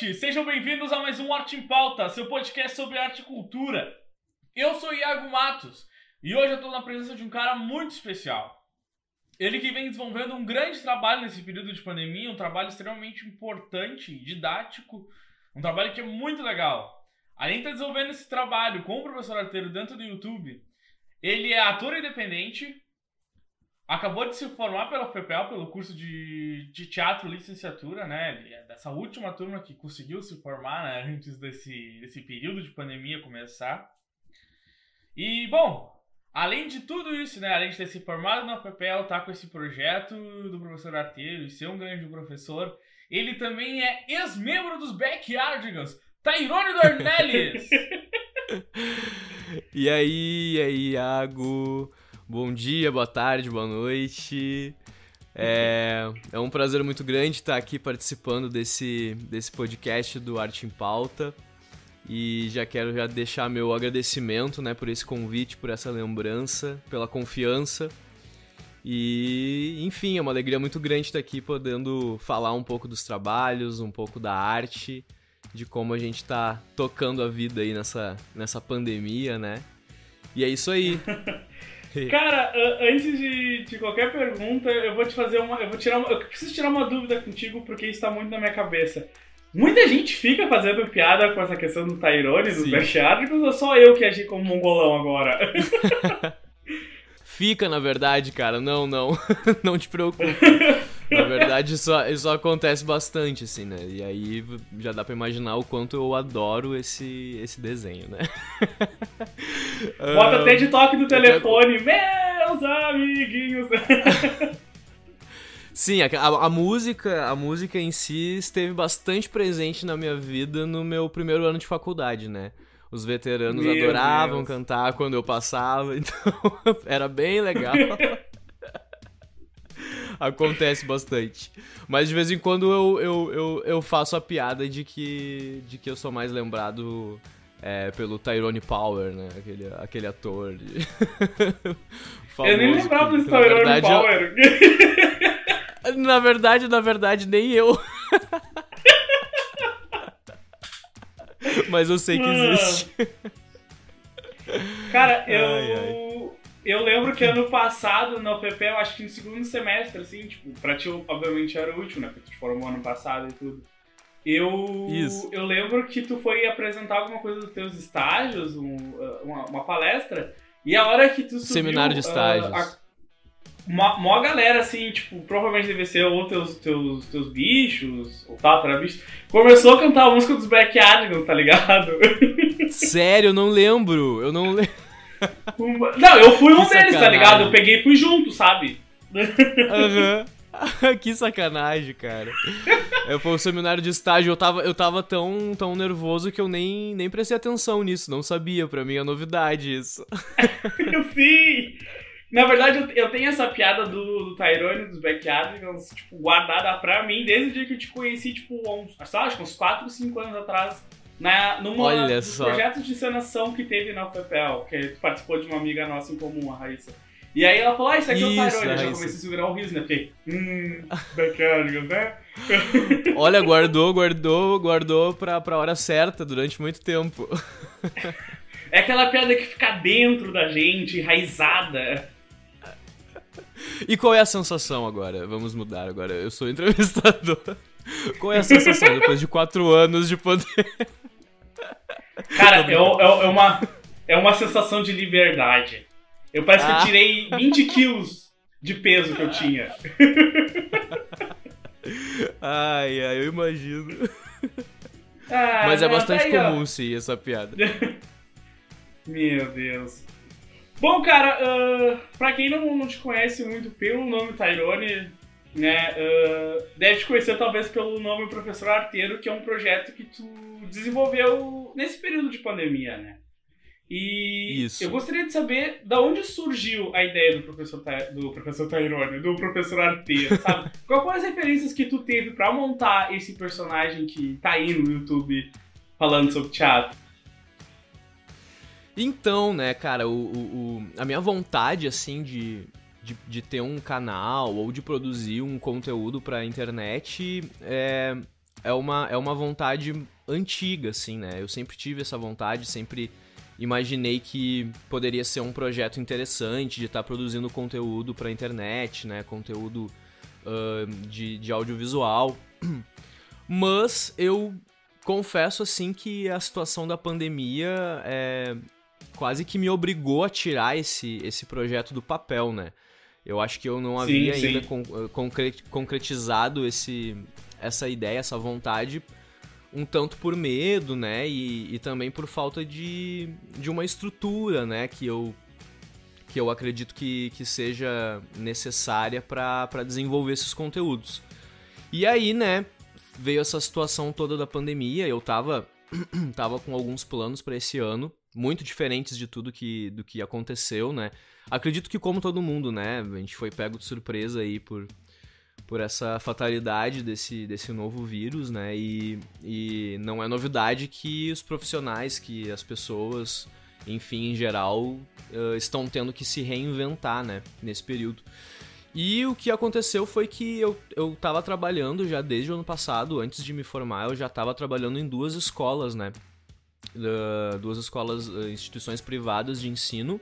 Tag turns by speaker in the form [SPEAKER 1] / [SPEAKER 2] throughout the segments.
[SPEAKER 1] noite. Sejam bem-vindos a mais um Arte em Pauta, seu podcast sobre arte e cultura. Eu sou Iago Matos e hoje eu estou na presença de um cara muito especial. Ele que vem desenvolvendo um grande trabalho nesse período de pandemia, um trabalho extremamente importante, didático, um trabalho que é muito legal. Além de estar desenvolvendo esse trabalho com o professor Arteiro dentro do YouTube, ele é ator independente, acabou de se formar pela FEPEL, pelo curso de, de teatro licenciatura, né? É dessa última turma que conseguiu se formar né, antes desse, desse período de pandemia começar. E, bom, além de tudo isso, né? Além de ter se formado na FEPEL, tá com esse projeto do professor Arteiro e ser um grande professor, ele também é ex-membro dos Backyardigans, Tairone Dornelles!
[SPEAKER 2] e aí, e aí, Iago? Bom dia, boa tarde, boa noite. É, é um prazer muito grande estar aqui participando desse, desse podcast do Arte em Pauta. E já quero já deixar meu agradecimento né, por esse convite, por essa lembrança, pela confiança. E, enfim, é uma alegria muito grande estar aqui podendo falar um pouco dos trabalhos, um pouco da arte, de como a gente está tocando a vida aí nessa, nessa pandemia, né? E é isso aí.
[SPEAKER 1] Cara, antes de, de, qualquer pergunta, eu vou te fazer uma. Eu vou tirar uma, Eu preciso tirar uma dúvida contigo, porque isso tá muito na minha cabeça. Muita gente fica fazendo piada com essa questão do Tyrone, dos Bestiátricos, ou só eu que agi como mongolão agora?
[SPEAKER 2] fica, na verdade, cara. Não, não. não te preocupe. Na verdade, isso, isso acontece bastante, assim, né? E aí já dá pra imaginar o quanto eu adoro esse, esse desenho, né?
[SPEAKER 1] Bota até de toque do telefone, meus amiguinhos!
[SPEAKER 2] Sim, a, a, a, música, a música em si esteve bastante presente na minha vida no meu primeiro ano de faculdade, né? Os veteranos meu adoravam Deus. cantar quando eu passava, então era bem legal. Acontece bastante. Mas de vez em quando eu, eu, eu, eu, faço a piada de que, de que eu sou mais lembrado é, pelo Tyrone Power, né? Aquele, aquele ator. De...
[SPEAKER 1] eu nem lembrava desse Tyrone verdade, Power.
[SPEAKER 2] Eu... na verdade, na verdade, nem eu. Mas eu sei que existe.
[SPEAKER 1] Cara, eu. Ai, ai. Eu lembro que ano passado, na UPP, eu acho que no segundo semestre, assim, tipo, pra ti, obviamente, era útil, né? Porque tu te formou ano passado e tudo. Eu, Isso. eu lembro que tu foi apresentar alguma coisa dos teus estágios, um, uh, uma, uma, palestra, e a hora que tu subiu...
[SPEAKER 2] Seminário de estágios. Uh, a,
[SPEAKER 1] uma, uma galera, assim, tipo, provavelmente deve ser ou teus, teus, teus bichos, ou Tátara bicho, começou a cantar a música dos Backyardigans, tá ligado?
[SPEAKER 2] Sério, eu não lembro, eu não lembro.
[SPEAKER 1] Não, eu fui um deles, tá ligado? Eu peguei e fui junto, sabe?
[SPEAKER 2] Aham. Uhum. que sacanagem, cara. Eu fui um seminário de estágio, eu tava, eu tava tão, tão nervoso que eu nem, nem prestei atenção nisso, não sabia, pra mim é novidade isso.
[SPEAKER 1] Sim! Na verdade, eu, eu tenho essa piada do, do Tyrone, dos Backyardigans, tipo, guardada pra mim desde o dia que eu te conheci, tipo, uns, acho que uns 4, 5 anos atrás na, numa Olha dos só. projetos de encenação que teve na UFPL, que participou de uma amiga nossa em comum, a Raíssa. E aí ela falou, ah, isso aqui isso, é o Tyrone. Eu já comecei a segurar o riso, né? Fiquei, hum, bacana, né?
[SPEAKER 2] Olha, guardou, guardou, guardou pra, pra hora certa durante muito tempo.
[SPEAKER 1] É aquela piada que fica dentro da gente, enraizada.
[SPEAKER 2] E qual é a sensação agora? Vamos mudar agora. Eu sou entrevistador. Qual é a sensação depois de quatro anos de poder...
[SPEAKER 1] Cara, é, é, é, uma, é uma sensação de liberdade. Eu parece ah. que eu ah. tirei 20 quilos de peso que eu tinha.
[SPEAKER 2] Ai, ai, eu imagino. Ah, Mas é bastante aí, comum, sim, essa piada.
[SPEAKER 1] Meu Deus. Bom, cara, uh, pra quem não, não te conhece muito pelo nome Tyrone, né, uh, deve te conhecer talvez pelo nome Professor Arteiro, que é um projeto que tu desenvolveu nesse período de pandemia, né? E Isso. eu gostaria de saber da onde surgiu a ideia do professor, do professor Tyrone, do professor Arteiro, sabe? Quais foram as referências que tu teve para montar esse personagem que tá aí no YouTube falando sobre teatro?
[SPEAKER 2] Então, né, cara, o, o, o a minha vontade, assim, de, de, de, ter um canal ou de produzir um conteúdo pra internet é, é uma, é uma vontade antiga, assim, né? Eu sempre tive essa vontade, sempre imaginei que poderia ser um projeto interessante de estar tá produzindo conteúdo para internet, né? Conteúdo uh, de, de audiovisual. Mas eu confesso, assim, que a situação da pandemia é, quase que me obrigou a tirar esse, esse projeto do papel, né? Eu acho que eu não havia sim, ainda Con concretizado esse, essa ideia, essa vontade, um tanto por medo, né? E, e também por falta de, de uma estrutura, né? Que eu, que eu acredito que, que seja necessária para desenvolver esses conteúdos. E aí, né? Veio essa situação toda da pandemia, eu tava, tava com alguns planos para esse ano, muito diferentes de tudo que, do que aconteceu, né? Acredito que como todo mundo, né? A gente foi pego de surpresa aí por, por essa fatalidade desse, desse novo vírus, né? E, e não é novidade que os profissionais, que as pessoas, enfim, em geral, uh, estão tendo que se reinventar, né? Nesse período. E o que aconteceu foi que eu, eu tava trabalhando já desde o ano passado, antes de me formar, eu já estava trabalhando em duas escolas, né? Uh, duas escolas, uh, instituições privadas de ensino.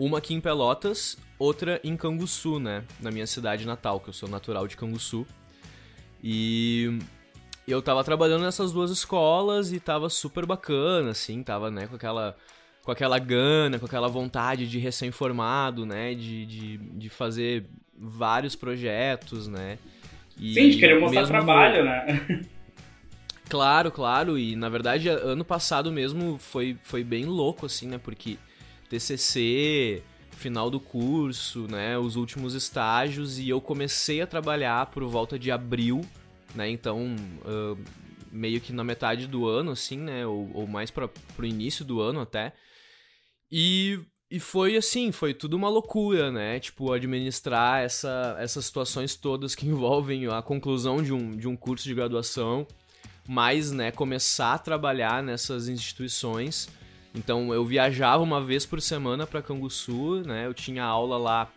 [SPEAKER 2] Uma aqui em Pelotas, outra em Canguçu, né? Na minha cidade natal, que eu sou natural de Canguçu. E eu tava trabalhando nessas duas escolas e tava super bacana, assim, tava, né, com aquela com aquela gana, com aquela vontade de recém-formado, né, de, de, de fazer vários projetos, né.
[SPEAKER 3] E Sim, de querer mostrar trabalho, no... né.
[SPEAKER 2] Claro, claro, e na verdade ano passado mesmo foi, foi bem louco, assim, né, porque TCC, final do curso, né, os últimos estágios, e eu comecei a trabalhar por volta de abril, né, então uh, meio que na metade do ano, assim, né, ou, ou mais para pro início do ano até, e e foi assim, foi tudo uma loucura, né? Tipo, administrar essa, essas situações todas que envolvem a conclusão de um, de um curso de graduação, mas, né, começar a trabalhar nessas instituições. Então, eu viajava uma vez por semana para Canguçu, né? Eu tinha aula lá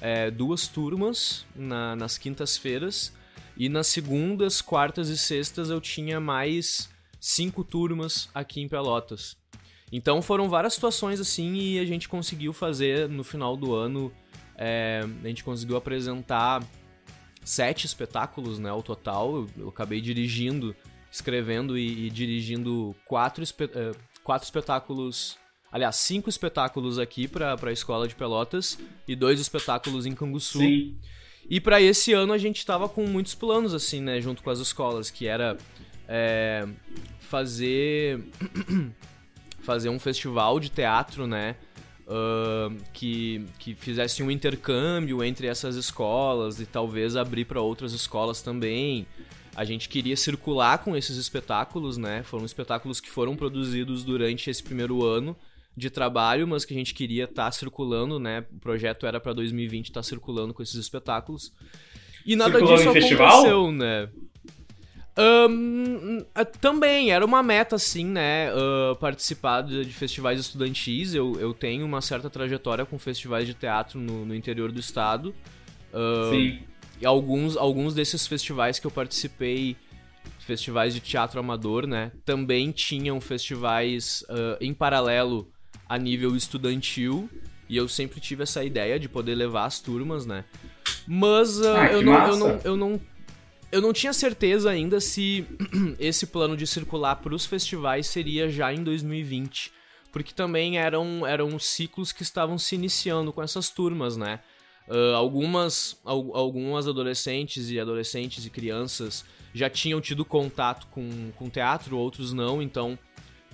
[SPEAKER 2] é, duas turmas na, nas quintas-feiras e nas segundas, quartas e sextas eu tinha mais cinco turmas aqui em Pelotas. Então foram várias situações assim e a gente conseguiu fazer no final do ano. É, a gente conseguiu apresentar sete espetáculos, né, ao total. Eu, eu acabei dirigindo, escrevendo e, e dirigindo quatro, é, quatro espetáculos. Aliás, cinco espetáculos aqui para a escola de Pelotas e dois espetáculos em Canguçu. Sim. E para esse ano a gente tava com muitos planos, assim, né, junto com as escolas, que era é, fazer fazer um festival de teatro, né? Uh, que, que fizesse um intercâmbio entre essas escolas e talvez abrir para outras escolas também. A gente queria circular com esses espetáculos, né? Foram espetáculos que foram produzidos durante esse primeiro ano de trabalho, mas que a gente queria estar tá circulando, né? O projeto era para 2020 estar tá circulando com esses espetáculos. E nada Circulou disso aconteceu, festival? né? Um, também, era uma meta, assim, né? Uh, participar de, de, festivais estudantis. Eu, eu tenho uma certa trajetória com festivais de teatro no, no interior do estado. Uh, Sim. E alguns, alguns desses festivais que eu participei, festivais de teatro amador, né? Também tinham festivais uh, em paralelo a nível estudantil. E eu sempre tive essa ideia de poder levar as turmas, né? Mas ah, eu, não, eu, não, eu não eu não tinha certeza ainda se esse plano de circular para os festivais seria já em 2020, porque também eram, eram ciclos que estavam se iniciando com essas turmas, né? Uh, algumas, al algumas adolescentes e adolescentes e crianças já tinham tido contato com, com teatro, outros não, então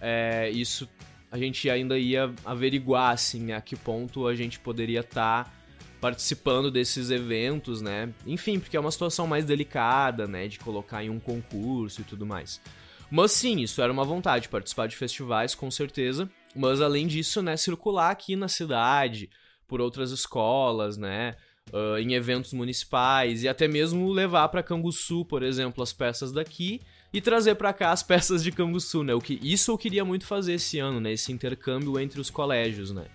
[SPEAKER 2] é, isso a gente ainda ia averiguar assim, a que ponto a gente poderia estar. Tá participando desses eventos, né? Enfim, porque é uma situação mais delicada, né? De colocar em um concurso e tudo mais. Mas sim, isso era uma vontade, participar de festivais, com certeza. Mas além disso, né? Circular aqui na cidade, por outras escolas, né? Uh, em eventos municipais e até mesmo levar para Canguçu, por exemplo, as peças daqui e trazer para cá as peças de Canguçu, né? O que isso eu queria muito fazer esse ano, né? Esse intercâmbio entre os colégios, né?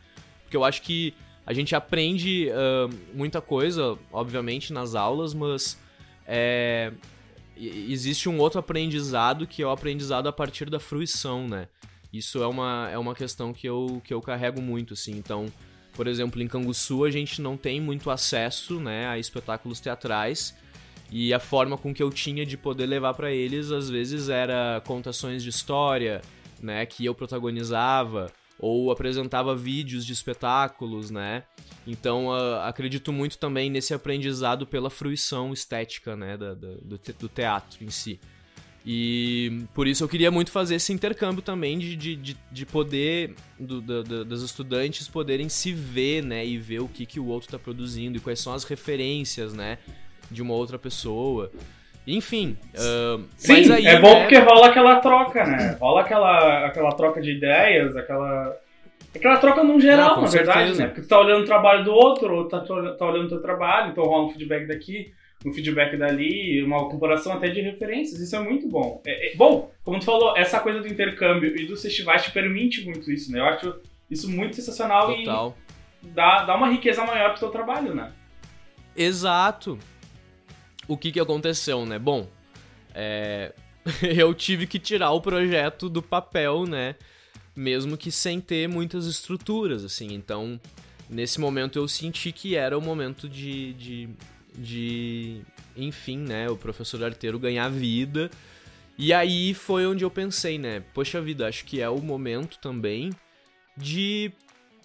[SPEAKER 2] Porque eu acho que a gente aprende uh, muita coisa, obviamente, nas aulas, mas é, existe um outro aprendizado que é o aprendizado a partir da fruição, né? Isso é uma, é uma questão que eu, que eu carrego muito, assim. Então, por exemplo, em Canguçu a gente não tem muito acesso né, a espetáculos teatrais. E a forma com que eu tinha de poder levar para eles, às vezes, era contações de história, né, que eu protagonizava, ou apresentava vídeos de espetáculos, né? Então, uh, acredito muito também nesse aprendizado pela fruição estética, né, da, da, do, te do teatro em si. E por isso eu queria muito fazer esse intercâmbio também de, de, de, de poder, do, do, dos estudantes poderem se ver, né? E ver o que, que o outro está produzindo e quais são as referências, né? De uma outra pessoa. Enfim. Uh,
[SPEAKER 1] Sim, aí, é bom né, porque rola aquela troca, né? Rola aquela, aquela troca de ideias, aquela. Aquela troca no geral, Não, na certeza. verdade, né? Porque tu tá olhando o trabalho do outro, ou tá, tá olhando o teu trabalho, então rola um feedback daqui um feedback dali, uma comparação até de referências. Isso é muito bom. É, é, bom, como tu falou, essa coisa do intercâmbio e dos festivais te permite muito isso, né? Eu acho isso muito sensacional Total. e dá, dá uma riqueza maior pro teu trabalho, né?
[SPEAKER 2] Exato. O que que aconteceu, né? Bom, é... eu tive que tirar o projeto do papel, né? Mesmo que sem ter muitas estruturas, assim. Então, nesse momento eu senti que era o momento de, de de, enfim, né, o professor arteiro ganhar vida. E aí foi onde eu pensei, né, poxa vida, acho que é o momento também de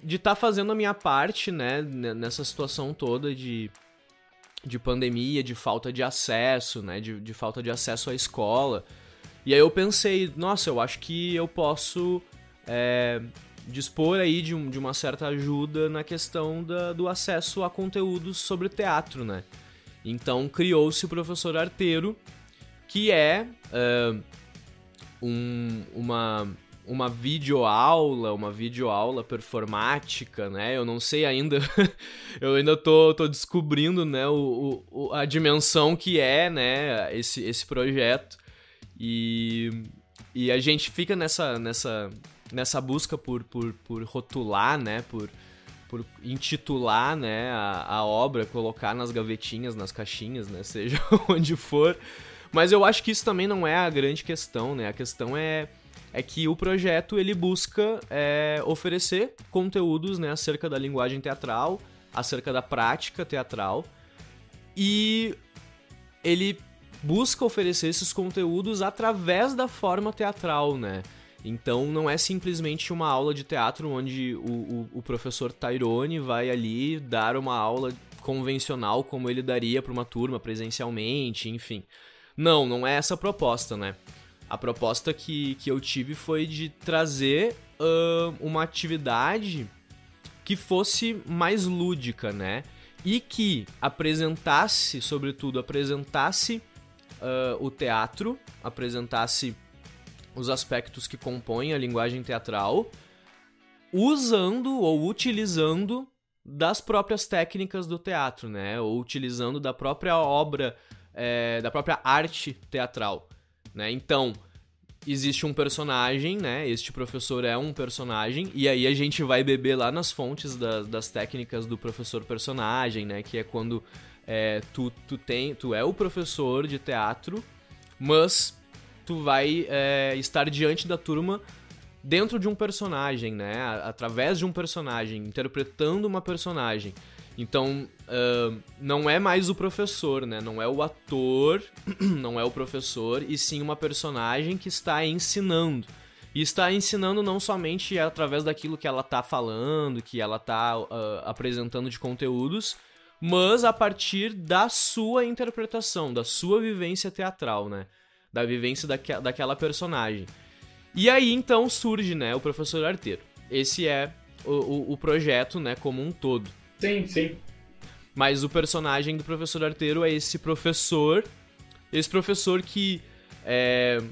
[SPEAKER 2] de estar tá fazendo a minha parte, né, nessa situação toda de de pandemia, de falta de acesso, né, de, de falta de acesso à escola. E aí eu pensei, nossa, eu acho que eu posso é, dispor aí de, um, de uma certa ajuda na questão da, do acesso a conteúdos sobre teatro, né? Então criou-se o professor arteiro, que é uh, um, uma, uma videoaula, uma videoaula performática, né? Eu não sei ainda, eu ainda tô, tô descobrindo, né, o, o, a dimensão que é, né, esse, esse projeto. E, e a gente fica nessa, nessa, nessa busca por, por, por rotular, né, por por intitular, né, a, a obra, colocar nas gavetinhas, nas caixinhas, né, seja onde for. Mas eu acho que isso também não é a grande questão, né? A questão é, é que o projeto ele busca é, oferecer conteúdos né, acerca da linguagem teatral, acerca da prática teatral, e ele busca oferecer esses conteúdos através da forma teatral, né? Então não é simplesmente uma aula de teatro onde o, o, o professor Tyrone vai ali dar uma aula convencional como ele daria para uma turma presencialmente, enfim. Não, não é essa a proposta, né? A proposta que, que eu tive foi de trazer uh, uma atividade que fosse mais lúdica, né? E que apresentasse, sobretudo, apresentasse uh, o teatro, apresentasse os aspectos que compõem a linguagem teatral, usando ou utilizando das próprias técnicas do teatro, né? Ou utilizando da própria obra, é, da própria arte teatral, né? Então, existe um personagem, né? Este professor é um personagem, e aí a gente vai beber lá nas fontes das, das técnicas do professor personagem, né? Que é quando é, tu, tu, tem, tu é o professor de teatro, mas tu vai é, estar diante da turma dentro de um personagem, né? Através de um personagem, interpretando uma personagem. Então, uh, não é mais o professor, né? Não é o ator, não é o professor, e sim uma personagem que está ensinando. E está ensinando não somente através daquilo que ela está falando, que ela está uh, apresentando de conteúdos, mas a partir da sua interpretação, da sua vivência teatral, né? Da vivência daque daquela personagem. E aí então surge, né, o professor arteiro. Esse é o, o, o, projeto, né, como um todo.
[SPEAKER 1] Sim, sim.
[SPEAKER 2] Mas o personagem do professor arteiro é esse professor, esse professor que é,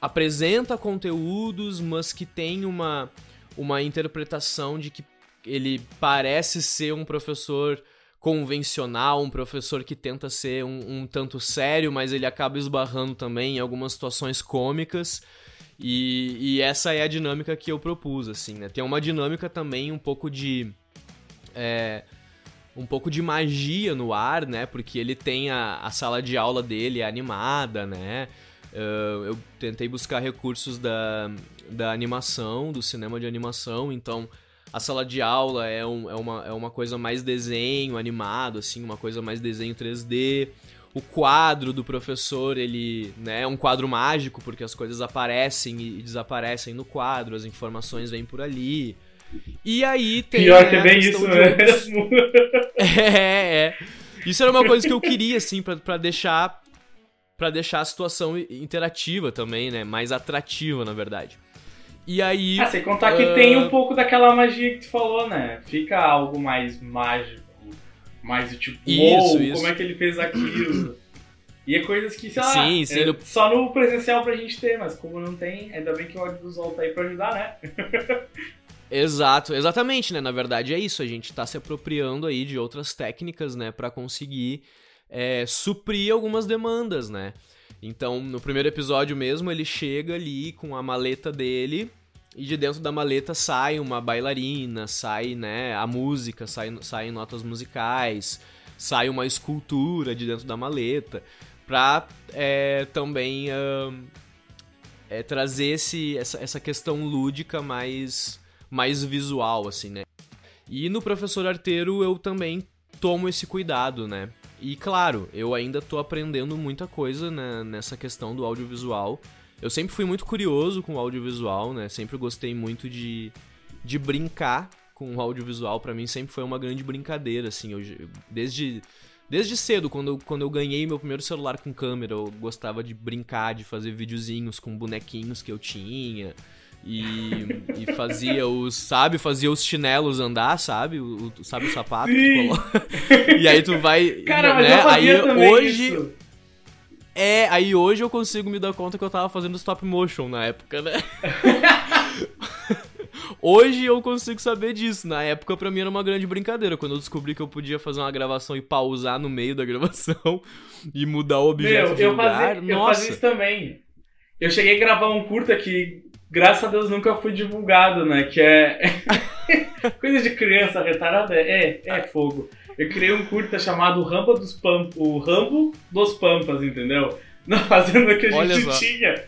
[SPEAKER 2] apresenta conteúdos, mas que tem uma, uma interpretação de que ele parece ser um professor convencional, um professor que tenta ser um, um tanto sério, mas ele acaba esbarrando também em algumas situações cômicas. E, e, essa é a dinâmica que eu propus, assim, né? Tem uma dinâmica também um pouco de. É, um pouco de magia no ar, né? Porque ele tem a, a sala de aula dele animada, né? Uh, eu tentei buscar recursos da, da animação, do cinema de animação, então a sala de aula é, um, é, uma, é uma coisa mais desenho animado, assim, uma coisa mais desenho 3D. O quadro do professor, ele né, é um quadro mágico, porque as coisas aparecem e desaparecem no quadro, as informações vêm por ali. E aí tem.
[SPEAKER 1] Pior que é bem isso mesmo.
[SPEAKER 2] é, é. Isso era uma coisa que eu queria, assim, pra, pra deixar. para deixar a situação interativa também, né? Mais atrativa, na verdade. E aí.
[SPEAKER 1] Ah, sem contar que uh... tem um pouco daquela magia que tu falou, né? Fica algo mais mágico. Mais tipo, isso, uou, isso. como é que ele fez aquilo? E é coisas que, sei lá, sim, sim, é no... só no presencial pra gente ter, mas como não tem, ainda bem que o audiovisual tá aí pra ajudar, né?
[SPEAKER 2] Exato, exatamente, né? Na verdade é isso, a gente tá se apropriando aí de outras técnicas, né, para conseguir é, suprir algumas demandas, né? Então, no primeiro episódio mesmo, ele chega ali com a maleta dele e de dentro da maleta sai uma bailarina, sai, né, a música, sai, saem notas musicais, sai uma escultura de dentro da maleta pra é, também uh, é, trazer esse, essa, essa questão lúdica mais mais visual, assim, né? E no Professor Arteiro eu também tomo esse cuidado, né? E claro, eu ainda tô aprendendo muita coisa né, nessa questão do audiovisual. Eu sempre fui muito curioso com o audiovisual, né? Sempre gostei muito de, de brincar com o audiovisual. para mim sempre foi uma grande brincadeira, assim. Eu, desde, desde cedo, quando eu, quando eu ganhei meu primeiro celular com câmera, eu gostava de brincar, de fazer videozinhos com bonequinhos que eu tinha. E, e, fazia os, sabe, fazia os chinelos andar, sabe? O, sabe o sapato E aí tu vai,
[SPEAKER 1] Cara, né? aí
[SPEAKER 2] hoje
[SPEAKER 1] isso.
[SPEAKER 2] É, aí hoje eu consigo me dar conta que eu tava fazendo stop motion na época, né? Hoje eu consigo saber disso. Na época, pra mim, era uma grande brincadeira. Quando eu descobri que eu podia fazer uma gravação e pausar no meio da gravação e mudar o objeto Meu, de
[SPEAKER 1] eu
[SPEAKER 2] lugar.
[SPEAKER 1] Fazia,
[SPEAKER 2] Nossa.
[SPEAKER 1] Eu fazia isso também. Eu cheguei a gravar um curta que graças a Deus nunca foi divulgado, né? Que é. Coisa de criança retardada. É, é fogo. Eu criei um curta chamado Rampa dos Pampas. O Rambo dos Pampas, entendeu? Na fazenda que a Olha gente só. tinha.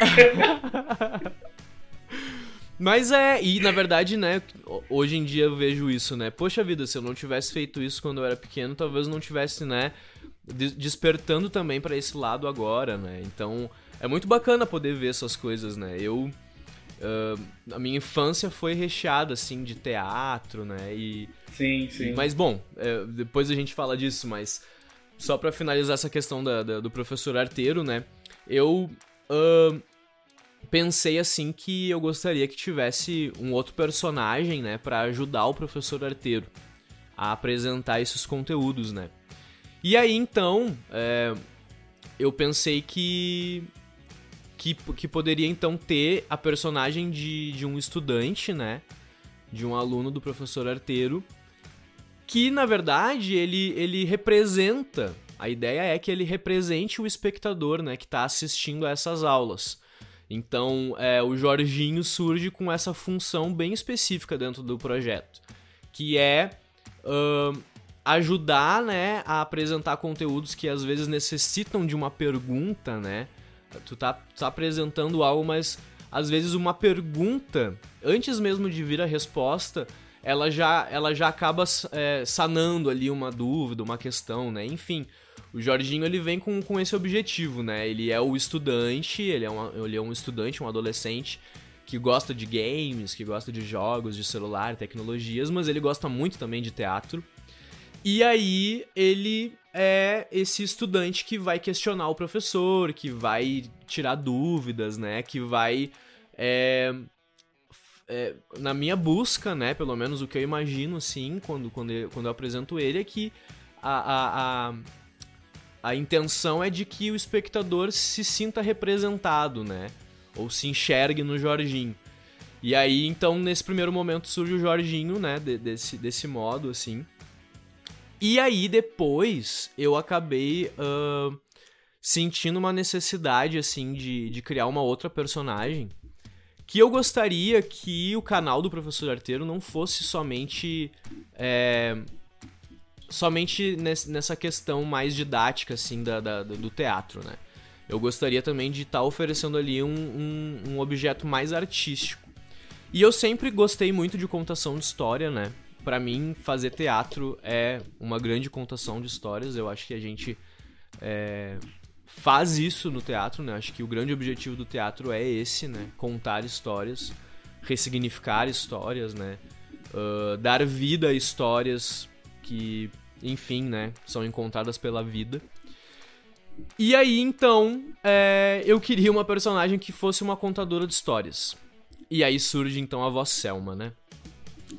[SPEAKER 2] Mas é, e na verdade, né, hoje em dia eu vejo isso, né? Poxa vida, se eu não tivesse feito isso quando eu era pequeno, talvez não tivesse, né, despertando também para esse lado agora, né? Então, é muito bacana poder ver essas coisas, né? Eu. Uh, a minha infância foi recheada, assim, de teatro, né? E,
[SPEAKER 1] sim, sim.
[SPEAKER 2] Mas, bom, é, depois a gente fala disso, mas só para finalizar essa questão da, da, do professor arteiro, né? Eu uh, pensei, assim, que eu gostaria que tivesse um outro personagem, né? para ajudar o professor arteiro a apresentar esses conteúdos, né? E aí, então, é, eu pensei que que, que poderia então ter a personagem de, de um estudante, né? De um aluno do professor arteiro, que na verdade ele, ele representa. A ideia é que ele represente o espectador, né? Que está assistindo a essas aulas. Então, é, o Jorginho surge com essa função bem específica dentro do projeto, que é uh, ajudar, né, a apresentar conteúdos que às vezes necessitam de uma pergunta, né, Tu tá, tá apresentando algo, mas às vezes uma pergunta, antes mesmo de vir a resposta, ela já, ela já acaba é, sanando ali uma dúvida, uma questão, né? Enfim, o Jorginho ele vem com, com esse objetivo, né? Ele é o estudante, ele é, uma, ele é um estudante, um adolescente que gosta de games, que gosta de jogos, de celular, tecnologias, mas ele gosta muito também de teatro. E aí ele é esse estudante que vai questionar o professor, que vai tirar dúvidas, né? Que vai. É, é, na minha busca, né? Pelo menos o que eu imagino, assim, quando, quando, eu, quando eu apresento ele, é que a, a, a, a intenção é de que o espectador se sinta representado, né? Ou se enxergue no Jorginho. E aí, então, nesse primeiro momento surge o Jorginho, né? De, desse, desse modo, assim. E aí depois eu acabei uh, sentindo uma necessidade, assim, de, de criar uma outra personagem. Que eu gostaria que o canal do Professor Arteiro não fosse somente é, somente nessa questão mais didática, assim, da, da do teatro, né? Eu gostaria também de estar tá oferecendo ali um, um, um objeto mais artístico. E eu sempre gostei muito de contação de história, né? Para mim, fazer teatro é uma grande contação de histórias. Eu acho que a gente é, faz isso no teatro, né? Acho que o grande objetivo do teatro é esse, né? Contar histórias, ressignificar histórias, né? Uh, dar vida a histórias que, enfim, né? São encontradas pela vida. E aí, então, é, eu queria uma personagem que fosse uma contadora de histórias. E aí surge, então, a voz Selma, né?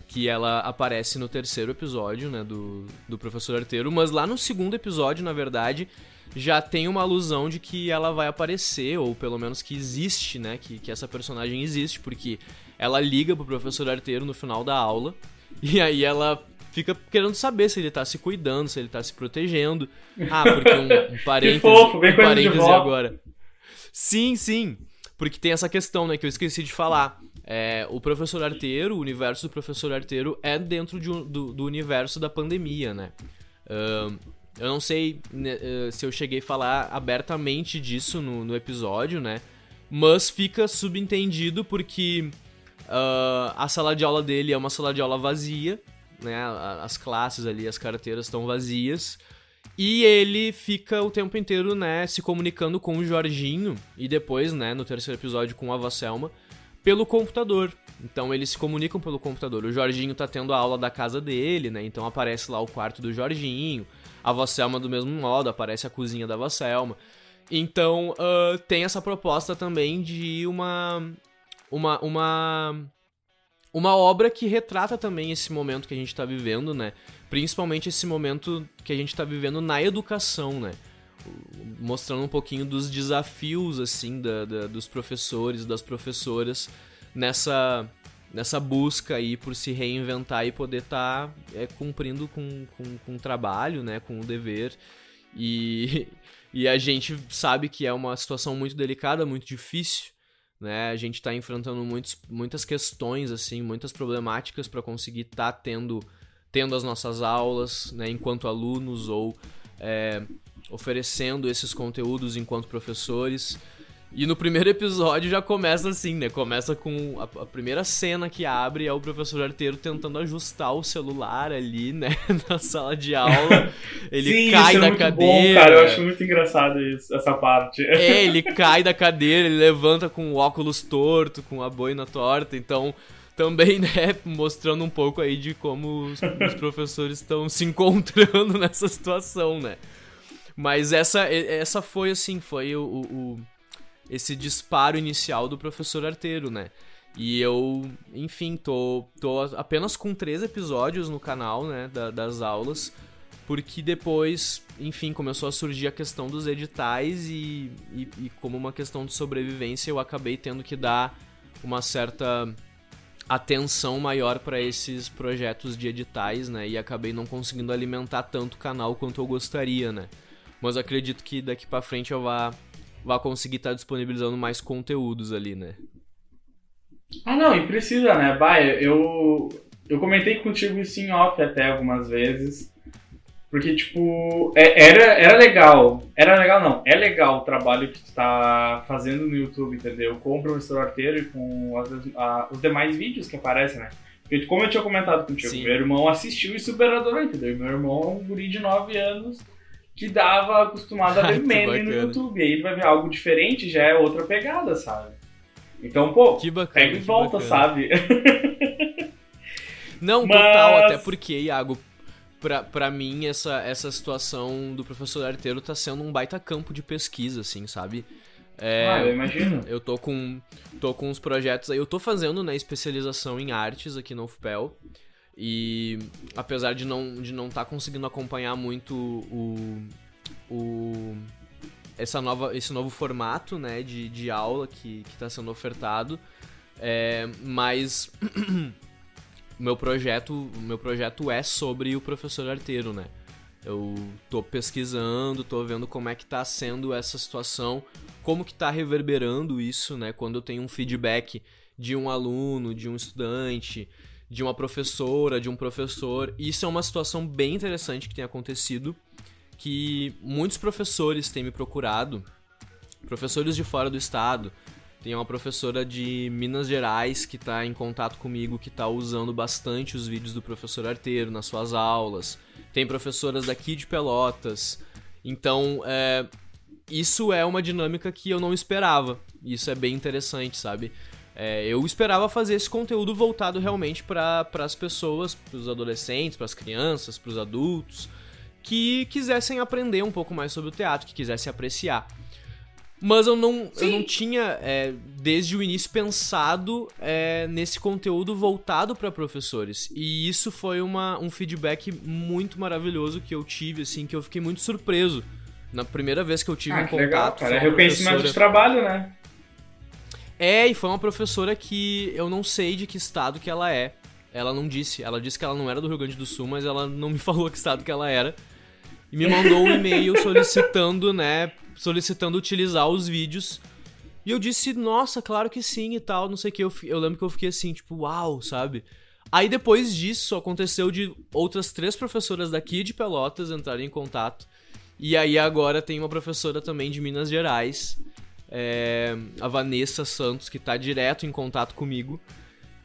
[SPEAKER 2] Que ela aparece no terceiro episódio, né, do, do Professor Arteiro. Mas lá no segundo episódio, na verdade, já tem uma alusão de que ela vai aparecer, ou pelo menos que existe, né? Que, que essa personagem existe, porque ela liga pro Professor Arteiro no final da aula. E aí ela fica querendo saber se ele tá se cuidando, se ele tá se protegendo. Ah, porque um, um parêntese,
[SPEAKER 1] fofo, bem
[SPEAKER 2] um parêntese agora. Sim, sim. Porque tem essa questão, né, que eu esqueci de falar. É, o professor arteiro, o universo do professor arteiro é dentro de, do, do, universo da pandemia, né? Uh, eu não sei né, uh, se eu cheguei a falar abertamente disso no, no episódio, né? Mas fica subentendido porque uh, a sala de aula dele é uma sala de aula vazia né? As classes ali, as carteiras estão vazias. E ele fica o tempo inteiro, né, se comunicando com o Jorginho e depois, né, no terceiro episódio com a Vasselma, pelo computador. Então eles se comunicam pelo computador. O Jorginho tá tendo a aula da casa dele, né? Então aparece lá o quarto do Jorginho. A Vasselma do mesmo modo, aparece a cozinha da Vasselma. Então uh, tem essa proposta também de uma uma uma uma obra que retrata também esse momento que a gente está vivendo, né? Principalmente esse momento que a gente está vivendo na educação, né? Mostrando um pouquinho dos desafios, assim, da, da, dos professores, das professoras nessa, nessa busca aí por se reinventar e poder estar tá, é, cumprindo com, com, com o trabalho, né? Com o dever. E, e a gente sabe que é uma situação muito delicada, muito difícil né? A gente está enfrentando muitos, muitas questões, assim, muitas problemáticas para conseguir estar tá tendo, tendo as nossas aulas, né? Enquanto alunos ou é, oferecendo esses conteúdos enquanto professores. E no primeiro episódio já começa assim, né? Começa com a, a, primeira cena que abre é o professor arteiro tentando ajustar o celular ali, né? Na sala de aula. Ele
[SPEAKER 1] Sim,
[SPEAKER 2] cai
[SPEAKER 1] isso
[SPEAKER 2] da
[SPEAKER 1] é muito
[SPEAKER 2] cadeira.
[SPEAKER 1] Bom, cara, eu acho muito engraçado isso, essa parte.
[SPEAKER 2] É, ele cai da cadeira, ele levanta com o óculos torto, com a boina torta, então também, né, mostrando um pouco aí de como os, os professores estão se encontrando nessa situação, né? Mas essa, essa foi assim, foi o, o esse disparo inicial do professor Arteiro, né? E eu, enfim, tô, tô apenas com três episódios no canal, né, da, das aulas, porque depois, enfim, começou a surgir a questão dos editais e, e, e como uma questão de sobrevivência eu acabei tendo que dar uma certa atenção maior para esses projetos de editais, né, e acabei não conseguindo alimentar tanto o canal quanto eu gostaria, né. Mas acredito que daqui para frente eu vá vai conseguir estar tá disponibilizando mais conteúdos ali, né?
[SPEAKER 1] Ah, não, e precisa, né? Vai, eu, eu comentei contigo isso em off até algumas vezes. Porque, tipo, é, era, era legal. Era legal, não. É legal o trabalho que tu tá fazendo no YouTube, entendeu? Com o professor arteiro e com as, a, os demais vídeos que aparecem, né? Porque, como eu tinha comentado contigo, Sim. meu irmão assistiu e super adorou, entendeu? Meu irmão é um guri de 9 anos que dava acostumado a ver meme no YouTube. E aí ele vai ver algo diferente, já é outra pegada, sabe? Então, pô,
[SPEAKER 2] que bacana,
[SPEAKER 1] pega e volta, bacana. sabe?
[SPEAKER 2] Não, Mas... total, até porque, Iago, pra, pra mim, essa, essa situação do professor arteiro tá sendo um baita campo de pesquisa, assim, sabe?
[SPEAKER 1] É, ah, eu imagino.
[SPEAKER 2] Eu tô com, tô com uns projetos aí. Eu tô fazendo, né, especialização em artes aqui no UFPEL. E apesar de não de não estar tá conseguindo acompanhar muito o, o essa nova esse novo formato né de, de aula que está sendo ofertado é, mas meu projeto meu projeto é sobre o professor arteiro né. Eu tô pesquisando tô vendo como é que está sendo essa situação como que está reverberando isso né quando eu tenho um feedback de um aluno de um estudante de uma professora, de um professor. Isso é uma situação bem interessante que tem acontecido, que muitos professores têm me procurado, professores de fora do estado. Tem uma professora de Minas Gerais que está em contato comigo, que está usando bastante os vídeos do professor Arteiro nas suas aulas. Tem professoras daqui de Pelotas. Então, é, isso é uma dinâmica que eu não esperava. Isso é bem interessante, sabe? É, eu esperava fazer esse conteúdo voltado realmente para as pessoas, para os adolescentes, para as crianças, para os adultos, que quisessem aprender um pouco mais sobre o teatro, que quisessem apreciar. Mas eu não, eu não tinha, é, desde o início, pensado é, nesse conteúdo voltado para professores. E isso foi uma, um feedback muito maravilhoso que eu tive, assim, que eu fiquei muito surpreso. Na primeira vez que eu tive
[SPEAKER 1] ah,
[SPEAKER 2] um contato. Legal,
[SPEAKER 1] cara. É reconhecimento professora... de trabalho, né?
[SPEAKER 2] É, e foi uma professora que eu não sei de que estado que ela é. Ela não disse. Ela disse que ela não era do Rio Grande do Sul, mas ela não me falou que estado que ela era. E me mandou um e-mail solicitando, né, solicitando utilizar os vídeos. E eu disse, nossa, claro que sim e tal, não sei o que. Eu, eu lembro que eu fiquei assim, tipo, uau, sabe? Aí depois disso, aconteceu de outras três professoras daqui de Pelotas entrarem em contato. E aí agora tem uma professora também de Minas Gerais é, a Vanessa Santos, que tá direto em contato comigo.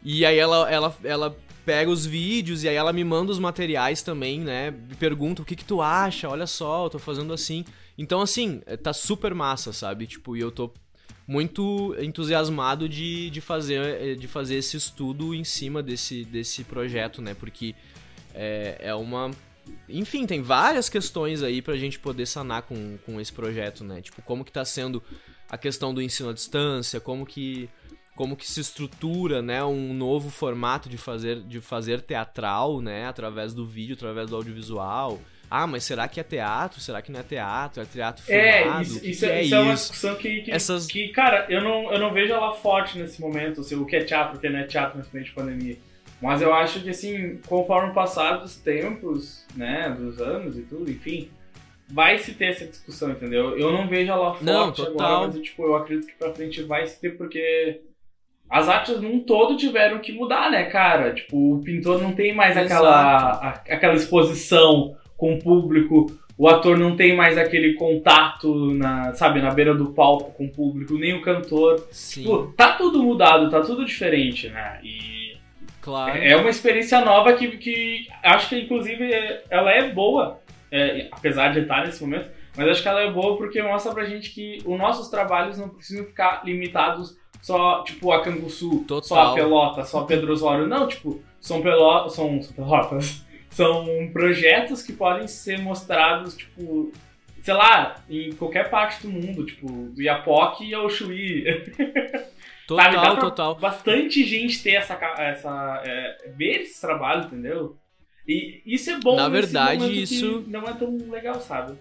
[SPEAKER 2] E aí ela, ela, ela pega os vídeos e aí ela me manda os materiais também, né? Me pergunta o que que tu acha, olha só, eu tô fazendo assim. Então, assim, é, tá super massa, sabe? Tipo, e eu tô muito entusiasmado de, de, fazer, é, de fazer esse estudo em cima desse, desse projeto, né? Porque é, é uma... Enfim, tem várias questões aí pra gente poder sanar com, com esse projeto, né? Tipo, como que tá sendo a questão do ensino à distância, como que como que se estrutura, né, um novo formato de fazer de fazer teatral, né, através do vídeo, através do audiovisual. Ah, mas será que é teatro? Será que não é teatro? É teatro
[SPEAKER 1] é, filmado? É, isso, isso, é, isso é, uma discussão que, que, Essas... que, cara, eu não, eu não vejo ela forte nesse momento, assim, o que é teatro, o que não é teatro nesse momento de pandemia. Mas eu acho que, assim, conforme passar dos tempos, né, dos anos e tudo, enfim, vai se ter essa discussão, entendeu? Eu não vejo ela forte não, agora, mas tipo, eu acredito que pra frente vai se ter, porque as artes num todo tiveram que mudar, né, cara? Tipo, o pintor não tem mais aquela, a, aquela exposição com o público, o ator não tem mais aquele contato, na, sabe, na beira do palco com o público, nem o cantor. Sim. Tipo, tá tudo mudado, tá tudo diferente, né? E
[SPEAKER 2] claro.
[SPEAKER 1] é uma experiência nova que, que acho que, inclusive, ela é boa é, apesar de estar nesse momento, mas acho que ela é boa porque mostra pra gente que os nossos trabalhos não precisam ficar limitados só, tipo, a Canguçu, Total. só a Pelota, só a Pedro Osório. Não, tipo, são, pelo... são, são pelotas. São projetos que podem ser mostrados, tipo, sei lá, em qualquer parte do mundo, tipo, do Iapoque ao Chuí.
[SPEAKER 2] Total, Sabe, total.
[SPEAKER 1] Bastante gente ter essa. essa é, ver esses trabalhos, entendeu? E isso é bom,
[SPEAKER 2] Na verdade, isso.
[SPEAKER 1] não é tão legal, sabe?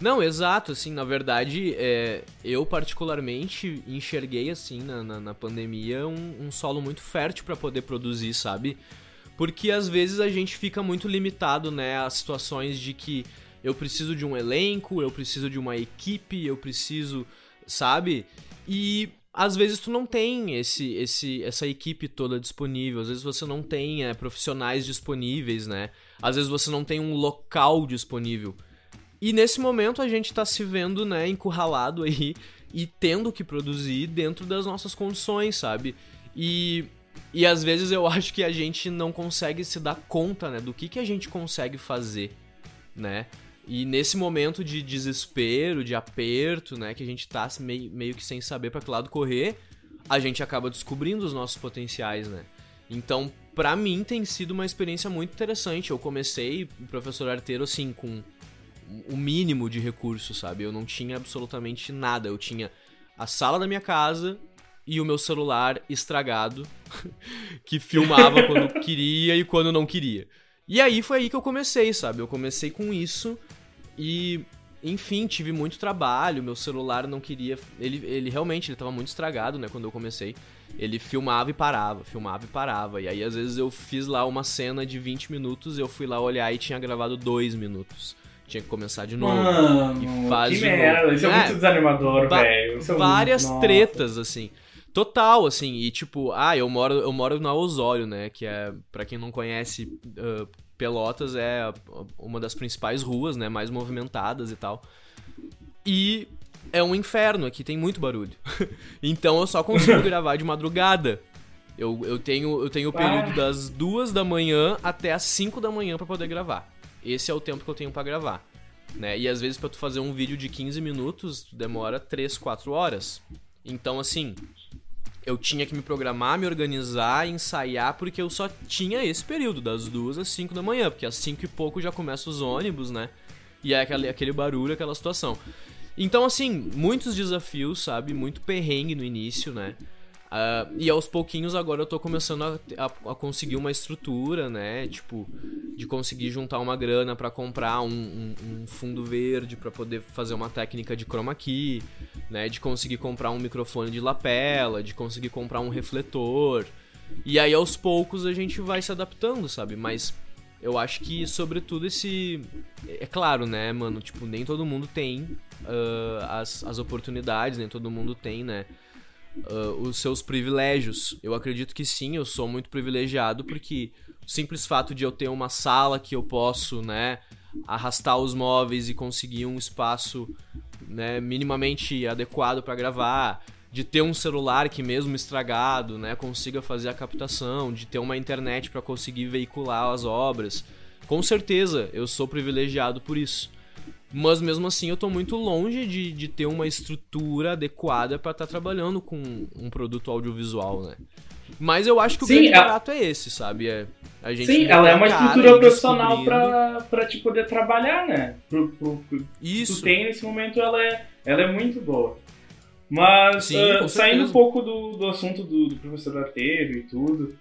[SPEAKER 2] Não, exato, assim, na verdade, é, eu particularmente enxerguei, assim, na, na, na pandemia, um, um, solo muito fértil para poder produzir, sabe? Porque às vezes a gente fica muito limitado, né, a situações de que eu preciso de um elenco, eu preciso de uma equipe, eu preciso, sabe? E às vezes tu não tem esse, esse, essa equipe toda disponível, às vezes você não tem é, profissionais disponíveis, né? Às vezes você não tem um local disponível. E nesse momento a gente tá se vendo, né, encurralado aí e tendo que produzir dentro das nossas condições, sabe? E, e às vezes eu acho que a gente não consegue se dar conta, né, do que, que a gente consegue fazer, né? E nesse momento de desespero, de aperto, né, que a gente tá meio, meio que sem saber para que lado correr, a gente acaba descobrindo os nossos potenciais, né? Então, para mim tem sido uma experiência muito interessante. Eu comecei o professor arteiro assim com o mínimo de recursos, sabe? Eu não tinha absolutamente nada. Eu tinha a sala da minha casa e o meu celular estragado que filmava quando queria e quando não queria. E aí foi aí que eu comecei, sabe? Eu comecei com isso e, enfim, tive muito trabalho. Meu celular não queria. Ele, ele realmente ele tava muito estragado, né? Quando eu comecei. Ele filmava e parava, filmava e parava. E aí, às vezes, eu fiz lá uma cena de 20 minutos, eu fui lá olhar e tinha gravado 2 minutos. Tinha que começar de novo.
[SPEAKER 1] Mano, e faz que merda. Isso é, é muito desanimador, velho.
[SPEAKER 2] É várias tretas, assim. Total, assim, e tipo, ah, eu moro, eu moro na Osório, né? Que é, para quem não conhece, uh, Pelotas é uma das principais ruas, né? Mais movimentadas e tal. E é um inferno, aqui tem muito barulho. então eu só consigo gravar de madrugada. Eu, eu tenho, eu tenho o período ah. das duas da manhã até as 5 da manhã para poder gravar. Esse é o tempo que eu tenho para gravar. Né? E às vezes para tu fazer um vídeo de 15 minutos demora 3, 4 horas. Então assim, eu tinha que me programar, me organizar, ensaiar, porque eu só tinha esse período, das duas às 5 da manhã, porque às 5 e pouco já começam os ônibus, né? E é aquele, aquele barulho, aquela situação. Então, assim, muitos desafios, sabe? Muito perrengue no início, né? Uh, e aos pouquinhos agora eu tô começando a, a, a, conseguir uma estrutura, né? Tipo, de conseguir juntar uma grana para comprar um, um, um, fundo verde para poder fazer uma técnica de chroma key, né? De conseguir comprar um microfone de lapela, de conseguir comprar um refletor. E aí aos poucos a gente vai se adaptando, sabe? Mas eu acho que, sobretudo, esse. É claro, né, mano? Tipo, nem todo mundo tem uh, as, as oportunidades, nem todo mundo tem, né? Uh, os seus privilégios. Eu acredito que sim, eu sou muito privilegiado porque o simples fato de eu ter uma sala que eu posso, né, arrastar os móveis e conseguir um espaço, né, minimamente adequado para gravar, de ter um celular que mesmo estragado, né, consiga fazer a captação, de ter uma internet para conseguir veicular as obras. Com certeza, eu sou privilegiado por isso. Mas mesmo assim eu tô muito longe de, de ter uma estrutura adequada para estar tá trabalhando com um produto audiovisual, né? Mas eu acho que o Sim, grande barato é esse, sabe? É,
[SPEAKER 1] a gente Sim, ela é uma estrutura profissional pra, pra te poder trabalhar, né? Pro, pro, pro,
[SPEAKER 2] Isso.
[SPEAKER 1] Tu tem nesse momento, ela é, ela é muito boa. Mas, Sim, uh, saindo um pouco do, do assunto do, do professor Arteiro e tudo,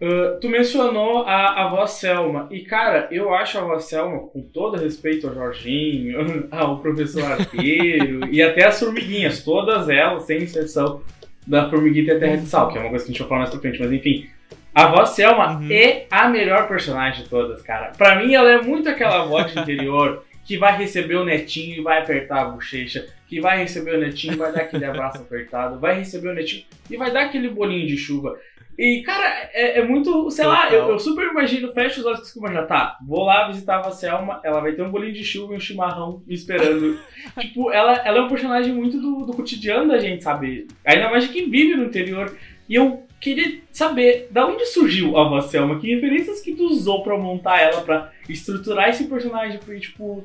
[SPEAKER 1] uh, tu mencionou a, a voz Selma. E, cara, eu acho a voz Selma, com todo respeito ao Jorginho, ao professor Arteiro e até as formiguinhas, todas elas, sem exceção, da Formiguita e Terra de Sal, que é uma coisa que a gente vai falar mais pra frente, mas enfim. A voz Selma uhum. é a melhor personagem de todas, cara. Pra mim, ela é muito aquela voz de interior que vai receber o netinho e vai apertar a bochecha, que vai receber o netinho e vai dar aquele abraço apertado, vai receber o netinho e vai dar aquele bolinho de chuva. E, cara, é, é muito, sei Total. lá, eu, eu, super imagino, fecha os olhos que já tá, vou lá visitar a Selma, ela vai ter um bolinho de chuva e um chimarrão me esperando. tipo, ela, ela é um personagem muito do, do cotidiano da gente, sabe? Ainda mais de quem vive no interior. E eu queria saber da onde surgiu a voz Selma, que referências que tu usou pra montar ela, pra estruturar esse personagem, porque, tipo,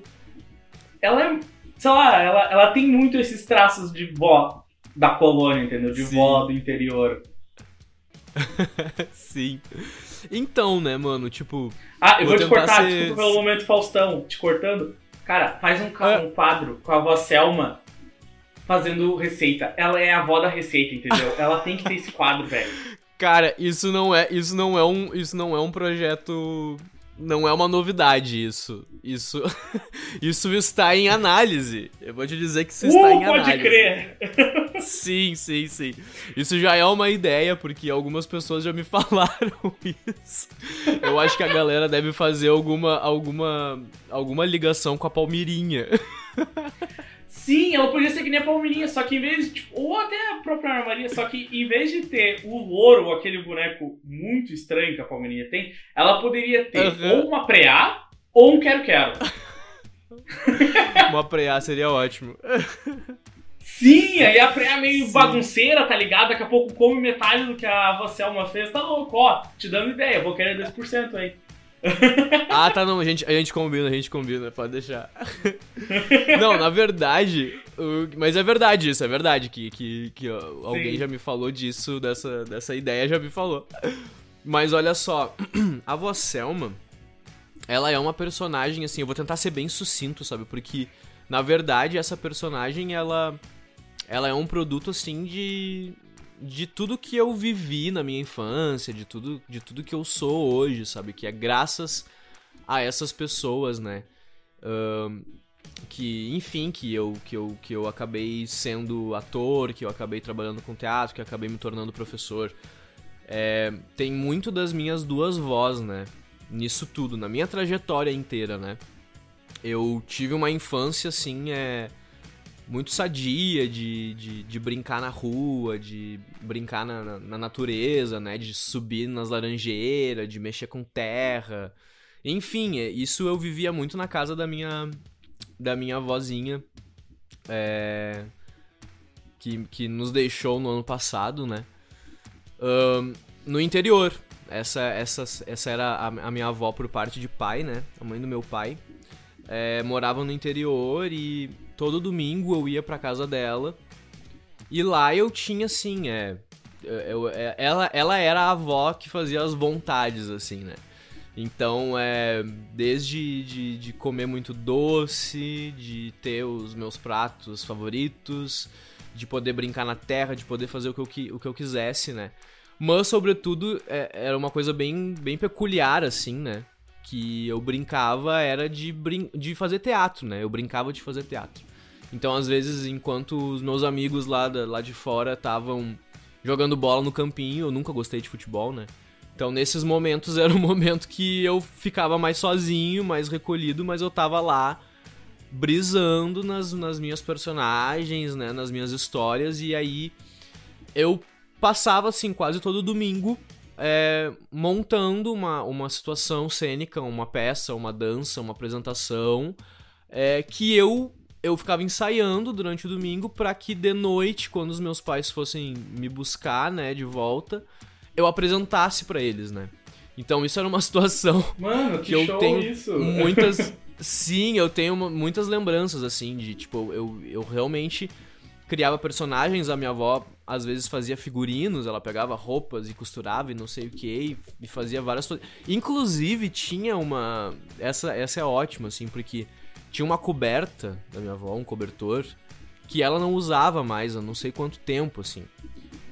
[SPEAKER 1] ela é, sei lá, ela, ela tem muito esses traços de vó da colônia, entendeu? De Sim. vó do interior.
[SPEAKER 2] Sim. Então, né, mano, tipo.
[SPEAKER 1] Ah, eu vou, vou te cortar, ser... desculpa pelo momento Faustão, te cortando. Cara, faz um, ah. um quadro com a avó Selma fazendo receita. Ela é a avó da receita, entendeu? Ela tem que ter esse quadro, velho.
[SPEAKER 2] Cara, isso não é, isso não é um, isso não é um projeto não é uma novidade isso. Isso isso está em análise. Eu vou te dizer que isso uh, está em
[SPEAKER 1] pode
[SPEAKER 2] análise.
[SPEAKER 1] Pode crer.
[SPEAKER 2] Sim, sim, sim. Isso já é uma ideia porque algumas pessoas já me falaram isso. Eu acho que a galera deve fazer alguma alguma alguma ligação com a Palmirinha.
[SPEAKER 1] Sim, ela podia ser que nem a Palmeirinha, só que em vez de. Tipo, ou até a própria Ana Maria, só que em vez de ter o louro, aquele boneco muito estranho que a Palmeirinha tem, ela poderia ter uhum. ou uma preá ou um quero-quero.
[SPEAKER 2] uma preá seria ótimo.
[SPEAKER 1] Sim, aí a preá meio Sim. bagunceira, tá ligado? Daqui a pouco come metade do que a Vasselma fez, tá louco, ó, te dando ideia, vou querer 2% aí
[SPEAKER 2] ah, tá, não, a gente, a gente combina, a gente combina, pode deixar. não, na verdade, mas é verdade isso, é verdade que, que, que alguém já me falou disso, dessa, dessa ideia já me falou. Mas olha só, a voz Selma, ela é uma personagem, assim, eu vou tentar ser bem sucinto, sabe? Porque, na verdade, essa personagem, ela, ela é um produto, assim, de, de tudo que eu vivi na minha infância, de tudo, de tudo que eu sou hoje, sabe? Que é graças a essas pessoas, né? Uh, que, enfim, que eu, que, eu, que eu acabei sendo ator, que eu acabei trabalhando com teatro, que eu acabei me tornando professor. É, tem muito das minhas duas vozes, né? Nisso tudo, na minha trajetória inteira, né? Eu tive uma infância, assim, é muito sadia de, de, de, brincar na rua, de brincar na, na, natureza, né? De subir nas laranjeiras, de mexer com terra. Enfim, é, isso eu vivia muito na casa da minha, da minha avózinha. É, que, que nos deixou no ano passado, né? Um, no interior. Essa, essa, essa era a, a, minha avó por parte de pai, né? A mãe do meu pai. É, morava no interior e todo domingo eu ia pra casa dela. E lá eu tinha, assim, é, eu, é, ela, ela era a avó que fazia as vontades, assim, né? Então, é, desde de, de comer muito doce, de ter os meus pratos favoritos, de poder brincar na terra, de poder fazer o que eu, o que eu quisesse, né? Mas, sobretudo, é, era uma coisa bem, bem peculiar, assim, né? Que eu brincava era de, brin de fazer teatro, né? Eu brincava de fazer teatro. Então, às vezes, enquanto os meus amigos lá, da, lá de fora estavam jogando bola no campinho, eu nunca gostei de futebol, né? Então, nesses momentos, era um momento que eu ficava mais sozinho, mais recolhido, mas eu tava lá brisando nas, nas minhas personagens, né? Nas minhas histórias, e aí eu passava, assim, quase todo domingo é, montando uma, uma situação cênica, uma peça, uma dança, uma apresentação, é, que eu eu ficava ensaiando durante o domingo para que de noite, quando os meus pais fossem me buscar, né, de volta, eu apresentasse para eles, né? Então isso era uma situação
[SPEAKER 1] Mano, que, que eu tenho isso.
[SPEAKER 2] muitas Sim, eu tenho muitas lembranças assim de tipo eu, eu realmente criava personagens, a minha avó às vezes fazia figurinos, ela pegava roupas e costurava e não sei o que, e fazia várias coisas. Inclusive tinha uma. Essa, essa é ótima, assim, porque tinha uma coberta da minha avó, um cobertor, que ela não usava mais há não sei quanto tempo, assim.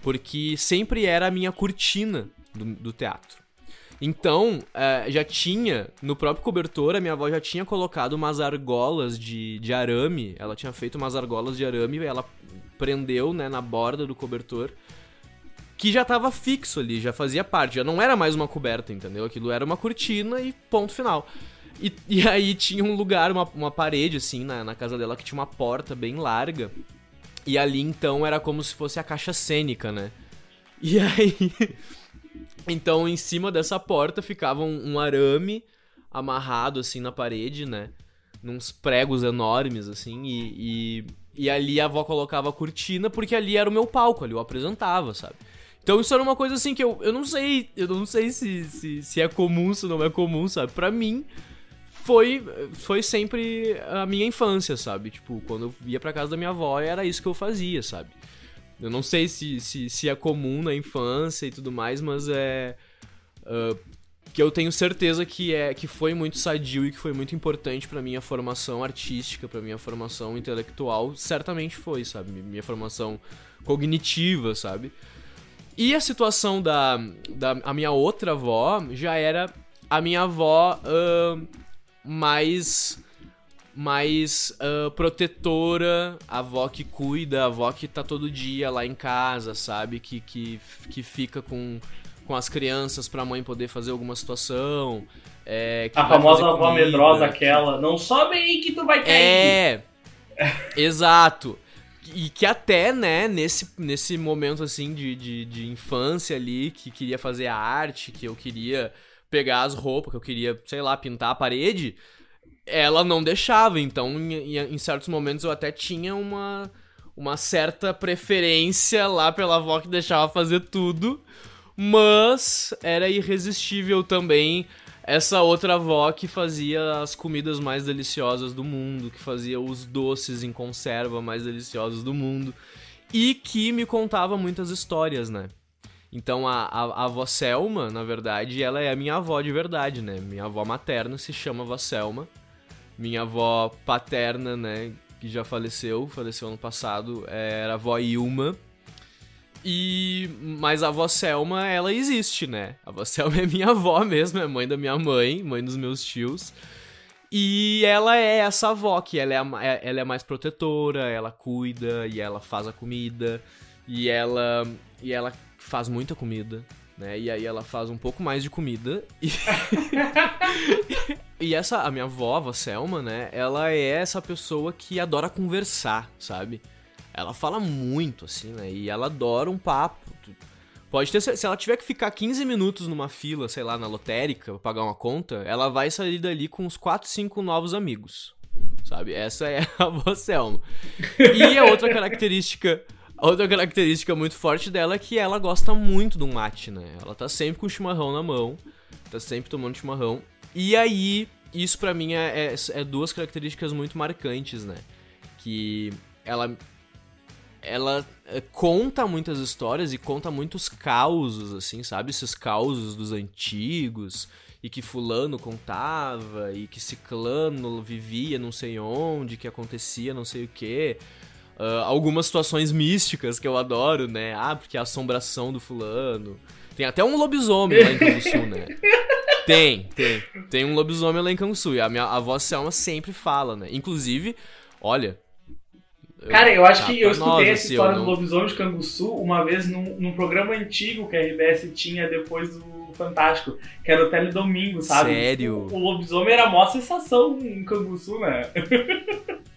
[SPEAKER 2] Porque sempre era a minha cortina do, do teatro. Então, é, já tinha, no próprio cobertor, a minha avó já tinha colocado umas argolas de, de arame. Ela tinha feito umas argolas de arame e ela prendeu, né, na borda do cobertor. Que já tava fixo ali, já fazia parte, já não era mais uma coberta, entendeu? Aquilo era uma cortina e ponto final. E, e aí tinha um lugar, uma, uma parede, assim, na, na casa dela que tinha uma porta bem larga. E ali então era como se fosse a caixa cênica, né? E aí. então em cima dessa porta ficava um, um arame amarrado assim na parede, né? Nos pregos enormes, assim, e, e, e, ali a avó colocava a cortina, porque ali era o meu palco, ali eu apresentava, sabe? Então isso era uma coisa assim que eu, eu não sei, eu não sei se, se, se é comum, se não é comum, sabe? Pra mim, foi, foi sempre a minha infância, sabe? Tipo, quando eu ia pra casa da minha avó, era isso que eu fazia, sabe? Eu não sei se, se, se é comum na infância e tudo mais, mas é. Uh, que eu tenho certeza que é que foi muito sadio e que foi muito importante para minha formação artística, para minha formação intelectual, certamente foi, sabe? Minha formação cognitiva, sabe? E a situação da, da a minha outra avó já era a minha avó uh, mais mais uh, protetora, a avó que cuida, a avó que tá todo dia lá em casa, sabe? Que, que, que fica com, com as crianças pra mãe poder fazer alguma situação. É,
[SPEAKER 1] a famosa avó medrosa aquela, não sobe aí que tu vai cair.
[SPEAKER 2] É, exato. E que até, né, nesse, nesse momento, assim, de, de, de infância ali, que queria fazer a arte, que eu queria pegar as roupas, que eu queria, sei lá, pintar a parede, ela não deixava. Então, em, em certos momentos, eu até tinha uma, uma certa preferência lá pela avó que deixava fazer tudo. Mas era irresistível também essa outra avó que fazia as comidas mais deliciosas do mundo, que fazia os doces em conserva mais deliciosos do mundo e que me contava muitas histórias, né? Então a, a, a avó Selma, na verdade, ela é a minha avó de verdade, né? Minha avó materna se chama avó Selma. Minha avó paterna, né, que já faleceu, faleceu ano passado, era a avó Ilma. E mas a avó Selma, ela existe, né? A avó Selma é minha avó mesmo, é mãe da minha mãe, mãe dos meus tios. E ela é essa avó que ela é, a, é, ela é mais protetora, ela cuida e ela faz a comida e ela e ela faz muita comida, né? E aí ela faz um pouco mais de comida e, e essa, a minha avó, a Selma, né? Ela é essa pessoa que adora conversar, sabe? Ela fala muito, assim, né? E ela adora um papo. Pode ter. Se ela tiver que ficar 15 minutos numa fila, sei lá, na lotérica, pra pagar uma conta, ela vai sair dali com uns 4, 5 novos amigos. Sabe? Essa é a avó Selma. E a outra característica. Outra característica muito forte dela é que ela gosta muito do mate, né? Ela tá sempre com o chimarrão na mão, tá sempre tomando chimarrão. E aí, isso para mim é, é, é, duas características muito marcantes, né? Que ela ela é, conta muitas histórias e conta muitos causos, assim, sabe? Esses causos dos antigos e que fulano contava e que ciclano vivia não sei onde, que acontecia não sei o que. Uh, algumas situações místicas que eu adoro, né? Ah, porque é a assombração do fulano. Tem até um lobisomem lá em Canguçu, né? Tem, tem. Tem um lobisomem lá em Canguçu. E a minha avó Selma sempre fala, né? Inclusive, olha,
[SPEAKER 1] Cara, eu acho que eu escutei essa assim, história não... do lobisomem de Canguçu uma vez num, num, programa antigo que a RBS tinha depois do Fantástico, que era o Teledomingo, sabe?
[SPEAKER 2] Sério?
[SPEAKER 1] O, o lobisomem era a maior sensação em Canguçu, né?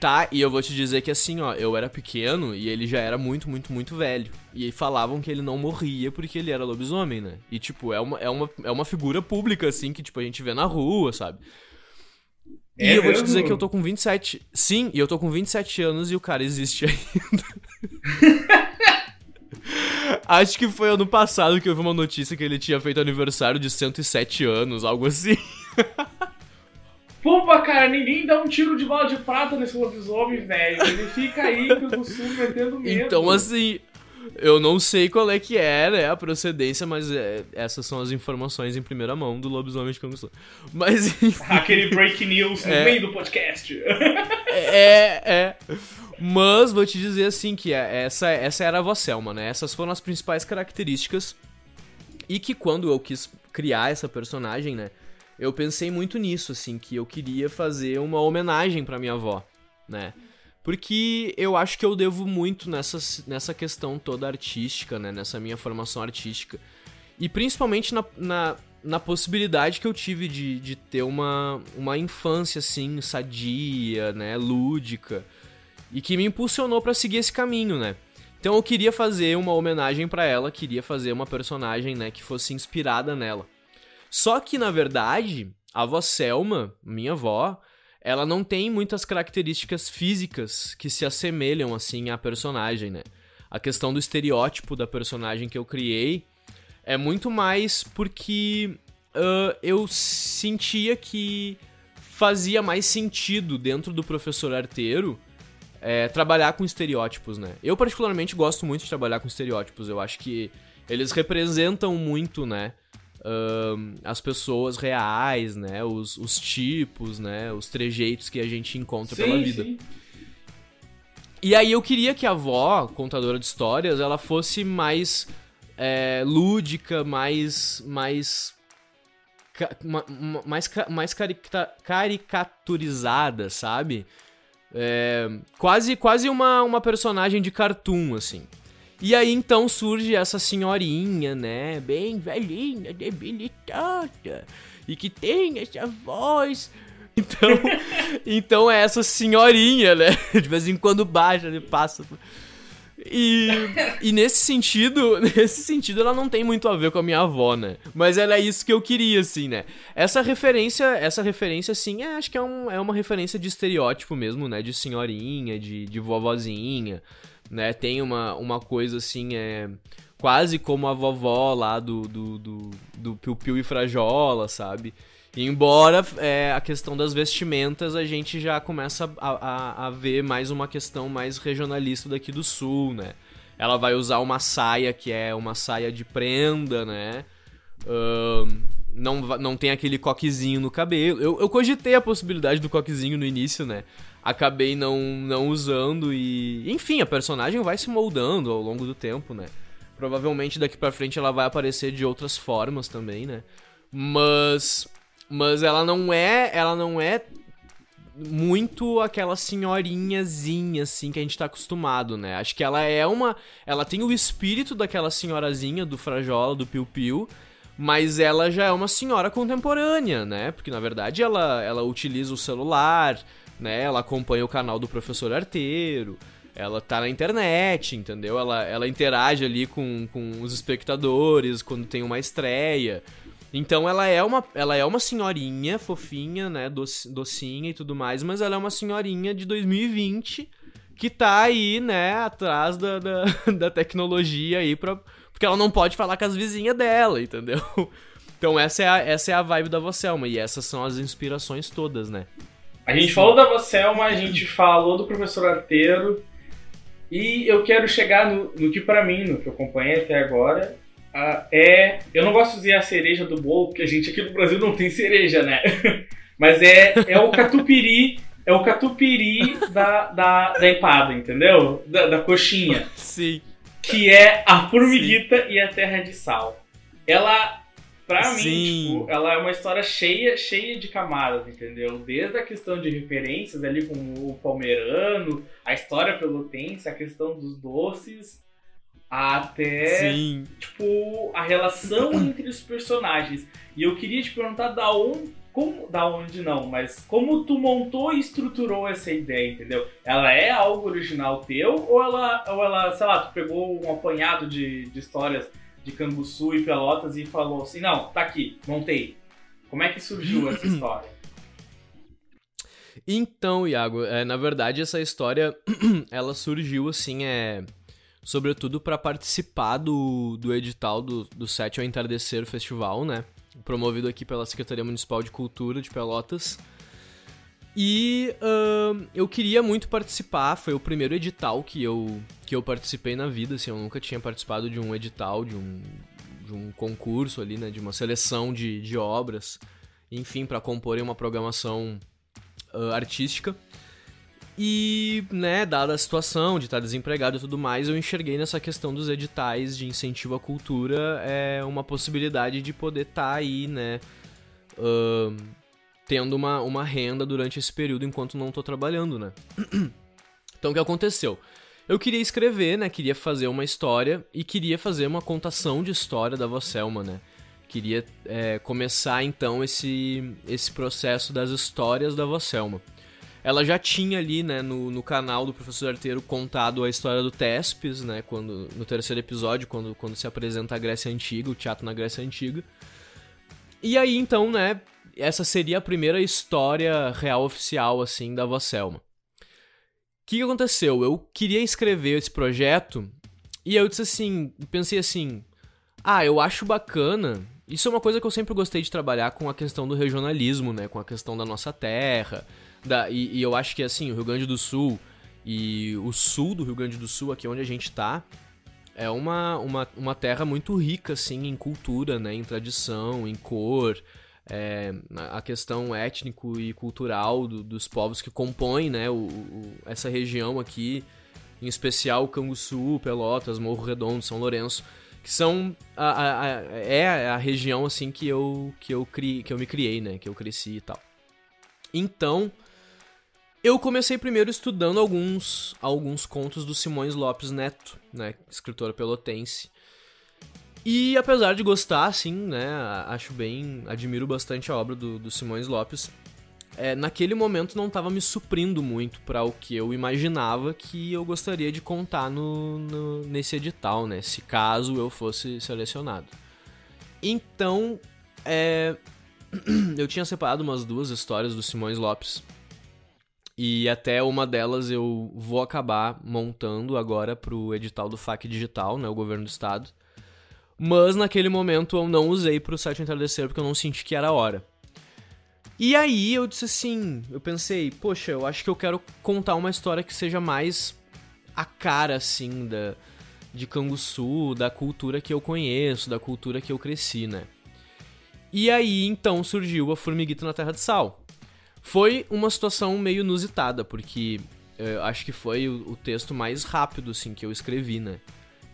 [SPEAKER 2] Tá, e eu vou te dizer que assim, ó, eu era pequeno e ele já era muito, muito, muito velho. E falavam que ele não morria porque ele era lobisomem, né? E, tipo, é uma, é uma, é uma figura pública, assim, que, tipo, a gente vê na rua, sabe? E é eu vou te dizer que eu tô com 27. Sim, e eu tô com 27 anos e o cara existe ainda. Acho que foi ano passado que eu vi uma notícia que ele tinha feito aniversário de 107 anos, algo assim.
[SPEAKER 1] Pumba, cara, ninguém dá um tiro de bola de prata nesse lobisomem, velho. Ele fica aí pelo sul metendo medo.
[SPEAKER 2] Então, assim, eu não sei qual é que é, né, a procedência, mas é, essas são as informações em primeira mão do lobisomem de Canguçu. Mas
[SPEAKER 1] enfim, Aquele break news no é, meio do podcast.
[SPEAKER 2] É, é. Mas vou te dizer assim que é, essa, essa era a Vosselma, né? Essas foram as principais características. E que quando eu quis criar essa personagem, né? Eu pensei muito nisso, assim, que eu queria fazer uma homenagem para minha avó, né? Porque eu acho que eu devo muito nessa, nessa questão toda artística, né? Nessa minha formação artística. E principalmente na, na, na possibilidade que eu tive de, de ter uma, uma infância, assim, sadia, né? Lúdica. E que me impulsionou para seguir esse caminho, né? Então eu queria fazer uma homenagem para ela, queria fazer uma personagem, né, que fosse inspirada nela. Só que na verdade, a avó Selma, minha avó, ela não tem muitas características físicas que se assemelham assim à personagem, né? A questão do estereótipo da personagem que eu criei é muito mais porque uh, eu sentia que fazia mais sentido dentro do professor arteiro é, trabalhar com estereótipos, né? Eu particularmente gosto muito de trabalhar com estereótipos. Eu acho que eles representam muito, né? As pessoas reais, né? Os, os tipos, né? Os trejeitos que a gente encontra sim, pela vida. Sim. E aí eu queria que a avó, contadora de histórias, ela fosse mais é, lúdica, mais. mais. mais, mais caricaturizada, sabe? É, quase quase uma, uma personagem de cartoon, assim. E aí então surge essa senhorinha, né? Bem velhinha, debilitada. E que tem essa voz. Então, então é essa senhorinha, né? De vez em quando baixa, ele passa. E, e nesse sentido, nesse sentido, ela não tem muito a ver com a minha avó, né? Mas era isso que eu queria, assim, né? Essa referência, essa referência, assim, é, acho que é, um, é uma referência de estereótipo mesmo, né? De senhorinha, de, de vovozinha né? Tem uma, uma coisa assim, é quase como a vovó lá do, do, do, do Piu Piu e Frajola, sabe? Embora é, a questão das vestimentas a gente já começa a, a, a, ver mais uma questão mais regionalista daqui do sul, né? Ela vai usar uma saia que é uma saia de prenda, né? Não, não tem aquele coquezinho no cabelo. Eu, eu cogitei a possibilidade do coquezinho no início, né? Acabei não, não usando e. Enfim, a personagem vai se moldando ao longo do tempo, né? Provavelmente daqui pra frente ela vai aparecer de outras formas também, né? Mas. Mas ela não é. Ela não é muito aquela senhorinhazinha, assim, que a gente tá acostumado, né? Acho que ela é uma. Ela tem o espírito daquela senhorazinha do Frajola, do Piu Piu. mas ela já é uma senhora contemporânea, né? Porque na verdade ela, ela utiliza o celular, né? Ela acompanha o canal do professor Arteiro, ela tá na internet, entendeu? Ela, ela interage ali com, com os espectadores quando tem uma estreia. Então ela é uma, ela é uma senhorinha fofinha, né? Docinha e tudo mais, mas ela é uma senhorinha de 2020 que tá aí, né, atrás da, da, da tecnologia aí pra, porque ela não pode falar com as vizinhas dela, entendeu? Então essa é a, essa é a vibe da Voselma e essas são as inspirações todas, né?
[SPEAKER 1] A gente falou da Voselma, a gente falou do professor Arteiro e eu quero chegar no, no que para mim, no que eu acompanhei até agora, uh, é... Eu não gosto de dizer a cereja do bolo, porque a gente aqui no Brasil não tem cereja, né? Mas é, é o catupiry é o catupiry da, da, da empada, entendeu? Da, da coxinha.
[SPEAKER 2] Sim
[SPEAKER 1] que é a Formiguita Sim. e a Terra de Sal. Ela, pra Sim. mim, tipo, ela é uma história cheia, cheia de camadas, entendeu? Desde a questão de referências ali com o palmeirano, a história pelotense, a questão dos doces, até, Sim. tipo, a relação entre os personagens. E eu queria te perguntar da onde como, da onde não, mas como tu montou e estruturou essa ideia, entendeu? Ela é algo original teu ou ela, ou ela sei lá, tu pegou um apanhado de, de histórias de Canguçu e Pelotas e falou assim, não, tá aqui, montei. Como é que surgiu essa história?
[SPEAKER 2] Então, Iago, é, na verdade essa história, ela surgiu assim, é... Sobretudo para participar do, do edital do, do Sete ao Entardecer Festival, né? promovido aqui pela Secretaria Municipal de Cultura de Pelotas. E uh, eu queria muito participar, foi o primeiro edital que eu, que eu participei na vida, assim, eu nunca tinha participado de um edital, de um, de um concurso ali, né, de uma seleção de, de obras, enfim, para compor uma programação uh, artística. E, né, dada a situação de estar desempregado e tudo mais, eu enxerguei nessa questão dos editais de incentivo à cultura é uma possibilidade de poder estar tá aí, né, uh, tendo uma, uma renda durante esse período enquanto não estou trabalhando, né. então, o que aconteceu? Eu queria escrever, né, queria fazer uma história e queria fazer uma contação de história da Vosselma, né. Queria é, começar, então, esse, esse processo das histórias da Vosselma ela já tinha ali, né, no, no canal do Professor Arteiro contado a história do Tespes, né, quando, no terceiro episódio, quando, quando se apresenta a Grécia Antiga, o teatro na Grécia Antiga. E aí, então, né, essa seria a primeira história real oficial, assim, da Vosselma. O que, que aconteceu? Eu queria escrever esse projeto e eu disse assim, pensei assim, ah, eu acho bacana. Isso é uma coisa que eu sempre gostei de trabalhar com a questão do regionalismo, né, com a questão da nossa terra, da, e, e, eu acho que assim, o Rio Grande do Sul e o sul do Rio Grande do Sul, aqui onde a gente tá, é uma, uma, uma terra muito rica, assim, em cultura, né? Em tradição, em cor, é, a questão étnico e cultural do, dos povos que compõem, né? O, o, essa região aqui, em especial Canguçu, Pelotas, Morro Redondo, São Lourenço, que são a, a, a, é a região assim que eu que eu cri, que eu me criei, né? Que eu cresci e tal. Então, eu comecei primeiro estudando alguns, alguns contos do Simões Lopes Neto, né, escritor pelotense. E apesar de gostar, assim, né, acho bem, admiro bastante a obra do, do Simões Lopes, é, naquele momento não estava me suprindo muito para o que eu imaginava que eu gostaria de contar no, no, nesse edital, né, se caso eu fosse selecionado. Então, é, eu tinha separado umas duas histórias do Simões Lopes e até uma delas eu vou acabar montando agora pro edital do FAC Digital, né, o governo do estado. Mas naquele momento eu não usei pro site entardecer porque eu não senti que era a hora. E aí eu disse assim, eu pensei, poxa, eu acho que eu quero contar uma história que seja mais a cara assim da de Canguçu, da cultura que eu conheço, da cultura que eu cresci, né? E aí então surgiu a Formiguita na Terra de Sal. Foi uma situação meio inusitada, porque eu acho que foi o, o, texto mais rápido, assim, que eu escrevi, né?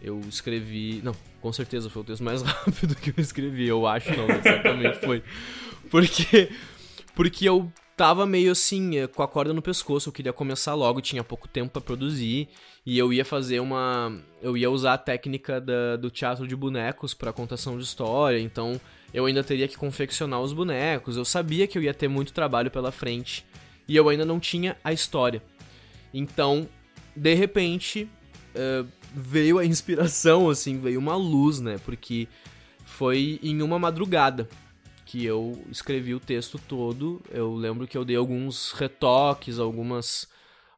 [SPEAKER 2] Eu escrevi. Não, com certeza foi o texto mais rápido que eu escrevi, eu acho, não, exatamente foi. Porque. Porque eu tava meio assim, eh, com a corda no pescoço, eu queria começar logo, tinha pouco tempo para produzir, e eu ia fazer uma. Eu ia usar a técnica da, do teatro de bonecos para contação de história, então eu ainda teria que confeccionar os bonecos, eu sabia que eu ia ter muito trabalho pela frente, e eu ainda não tinha a história. Então, de repente, uh, veio a inspiração, assim, veio uma luz, né? Porque foi em uma madrugada que eu escrevi o texto todo. Eu lembro que eu dei alguns retoques, algumas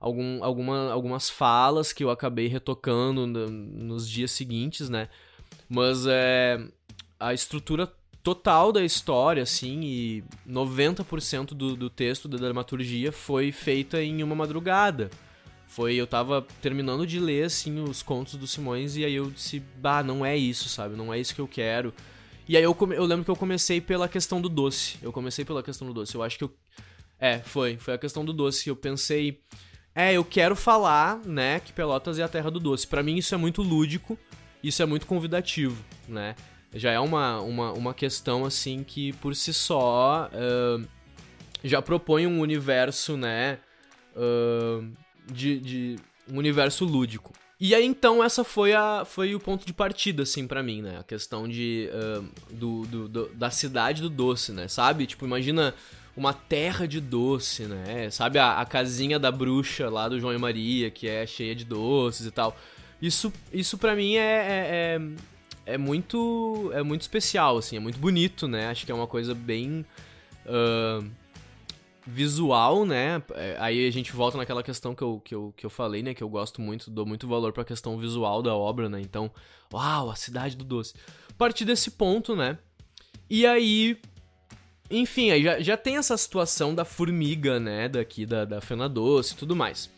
[SPEAKER 2] algum, alguma, algumas falas que eu acabei retocando no, nos dias seguintes, né? Mas é a estrutura total da história, assim, e 90% do, do texto da dramaturgia foi feita em uma madrugada. Foi, eu tava terminando de ler, assim, os contos do Simões, e aí eu disse, bah, não é isso, sabe? Não é isso que eu quero. E aí eu, come... eu lembro que eu comecei pela questão do doce. Eu comecei pela questão do doce. Eu acho que eu. É, foi. Foi a questão do doce. Eu pensei. É, eu quero falar, né, que Pelotas é a terra do doce. Para mim isso é muito lúdico, isso é muito convidativo, né? Já é uma, uma, uma questão, assim, que por si só uh, já propõe um universo, né, uh, de, de um universo lúdico. E aí então essa foi a foi o ponto de partida assim para mim, né? A questão de uh, do, do, do, da cidade do doce, né? Sabe? Tipo, imagina uma terra de doce, né? Sabe a, a casinha da bruxa lá do João e Maria, que é cheia de doces e tal. Isso isso para mim é, é, é, é, muito é muito especial assim, é muito bonito, né? Acho que é uma coisa bem uh, visual, né? É, aí a gente volta naquela questão que eu, que eu, que eu falei, né? Que eu gosto muito, dou muito valor pra questão visual da obra, né? Então, uau, a cidade do doce. Partir desse ponto, né? E aí. Enfim, aí já, já tem essa situação da formiga, né? Daqui da, da Fena Doce e tudo mais.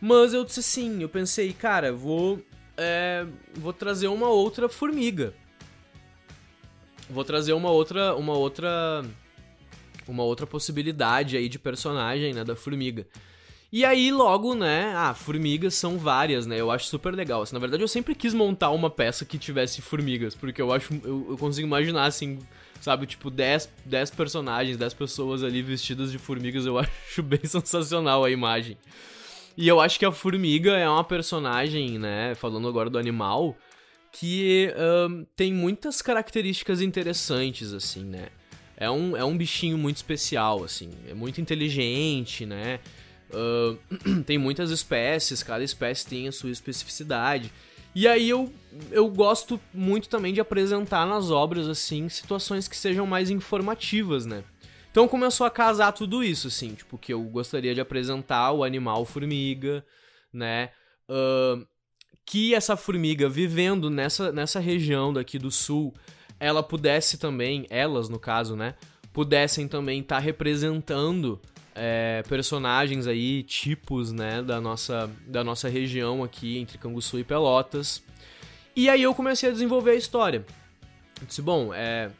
[SPEAKER 2] Mas eu disse assim, eu pensei, cara, vou. É, vou trazer uma outra formiga. Vou trazer uma outra. Uma outra uma outra possibilidade aí de personagem, né, da formiga. E aí, logo, né, ah, formigas são várias, né, eu acho super legal. Assim, na verdade, eu sempre quis montar uma peça que tivesse formigas, porque eu acho, eu, eu consigo imaginar, assim, sabe, tipo, 10, 10 personagens, 10 pessoas ali vestidas de formigas, eu acho bem sensacional a imagem. E eu acho que a formiga é uma personagem, né, falando agora do animal, que um, tem muitas características interessantes, assim, né é um, é um bichinho muito especial, assim. É muito inteligente, né? Uh, tem muitas espécies, cada espécie tem a sua especificidade. E aí eu, eu gosto muito também de apresentar nas obras, assim, situações que sejam mais informativas, né? Então começou a casar tudo isso, assim, tipo, que eu gostaria de apresentar o animal formiga, né? Uh, que essa formiga vivendo nessa, nessa região daqui do sul, ela pudesse também, elas no caso, né, pudessem também estar tá representando é, personagens aí, tipos, né, da nossa, da nossa região aqui entre Canguçu e Pelotas. E aí eu comecei a desenvolver a história. Eu disse, bom, é,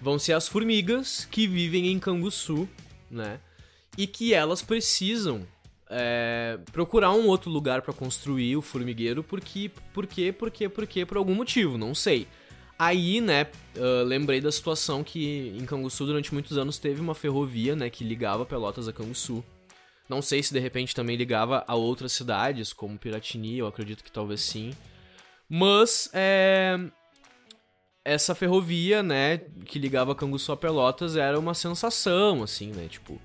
[SPEAKER 2] vão ser as formigas que vivem em Canguçu, né, e que elas precisam é, procurar um outro lugar para construir o formigueiro, porque, por quê, por quê, por quê, por algum motivo, não sei. Aí, né, uh, lembrei da situação que em Canguçu durante muitos anos teve uma ferrovia, né, que ligava Pelotas a Canguçu. Não sei se de repente também ligava a outras cidades, como Piratini, eu acredito que talvez sim. Mas, é... Essa ferrovia, né, que ligava Canguçu a Pelotas era uma sensação, assim, né, tipo...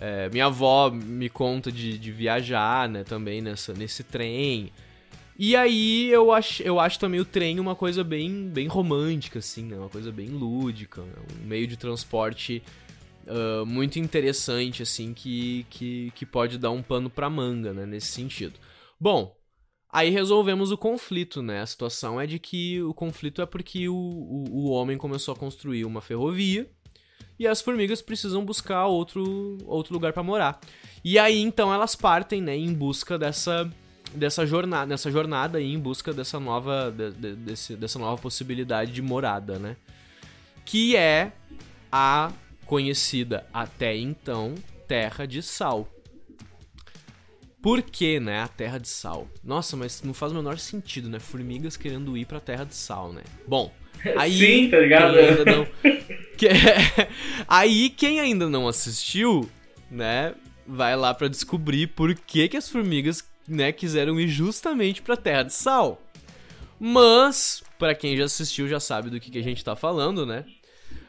[SPEAKER 2] É, minha avó me conta de, de viajar, né, também nessa, nesse trem. E aí eu acho, eu acho também o trem uma coisa bem, bem romântica, assim, né? Uma coisa bem lúdica, né? um meio de transporte uh, muito interessante, assim, que, que, que pode dar um pano pra manga, né? Nesse sentido. Bom, aí resolvemos o conflito, né? A situação é de que o conflito é porque o, o, o homem começou a construir uma ferrovia e as formigas precisam buscar outro, outro lugar para morar. E aí então elas partem, né, em busca dessa dessa jornada, nessa jornada aí em busca dessa nova, de, de, desse, dessa nova possibilidade de morada, né? Que é a conhecida até então Terra de Sal. Por que, né, a Terra de Sal? Nossa, mas não faz o menor sentido, né? Formigas querendo ir pra Terra de Sal, né? Bom, aí...
[SPEAKER 1] Sim, tá ligado?
[SPEAKER 2] Quem não... aí, quem ainda não assistiu, né, vai lá para descobrir por que, que as formigas, né, quiseram ir justamente pra Terra de Sal. Mas, para quem já assistiu já sabe do que, que a gente tá falando, né?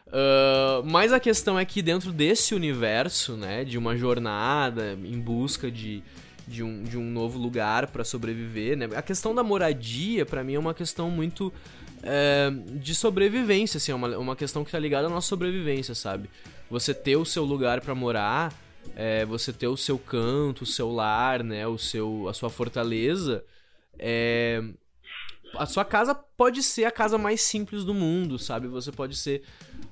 [SPEAKER 2] Uh, mas a questão é que dentro desse universo, né, de uma jornada em busca de, de, um, de um novo lugar para sobreviver, né, a questão da moradia, para mim, é uma questão muito é, de sobrevivência, assim, é uma, uma questão que tá ligada à nossa sobrevivência, sabe? Você ter o seu lugar para morar, é, você ter o seu canto, o seu lar, né, o seu, a sua fortaleza, é, a sua casa pode ser a casa mais simples do mundo, sabe? Você pode ser,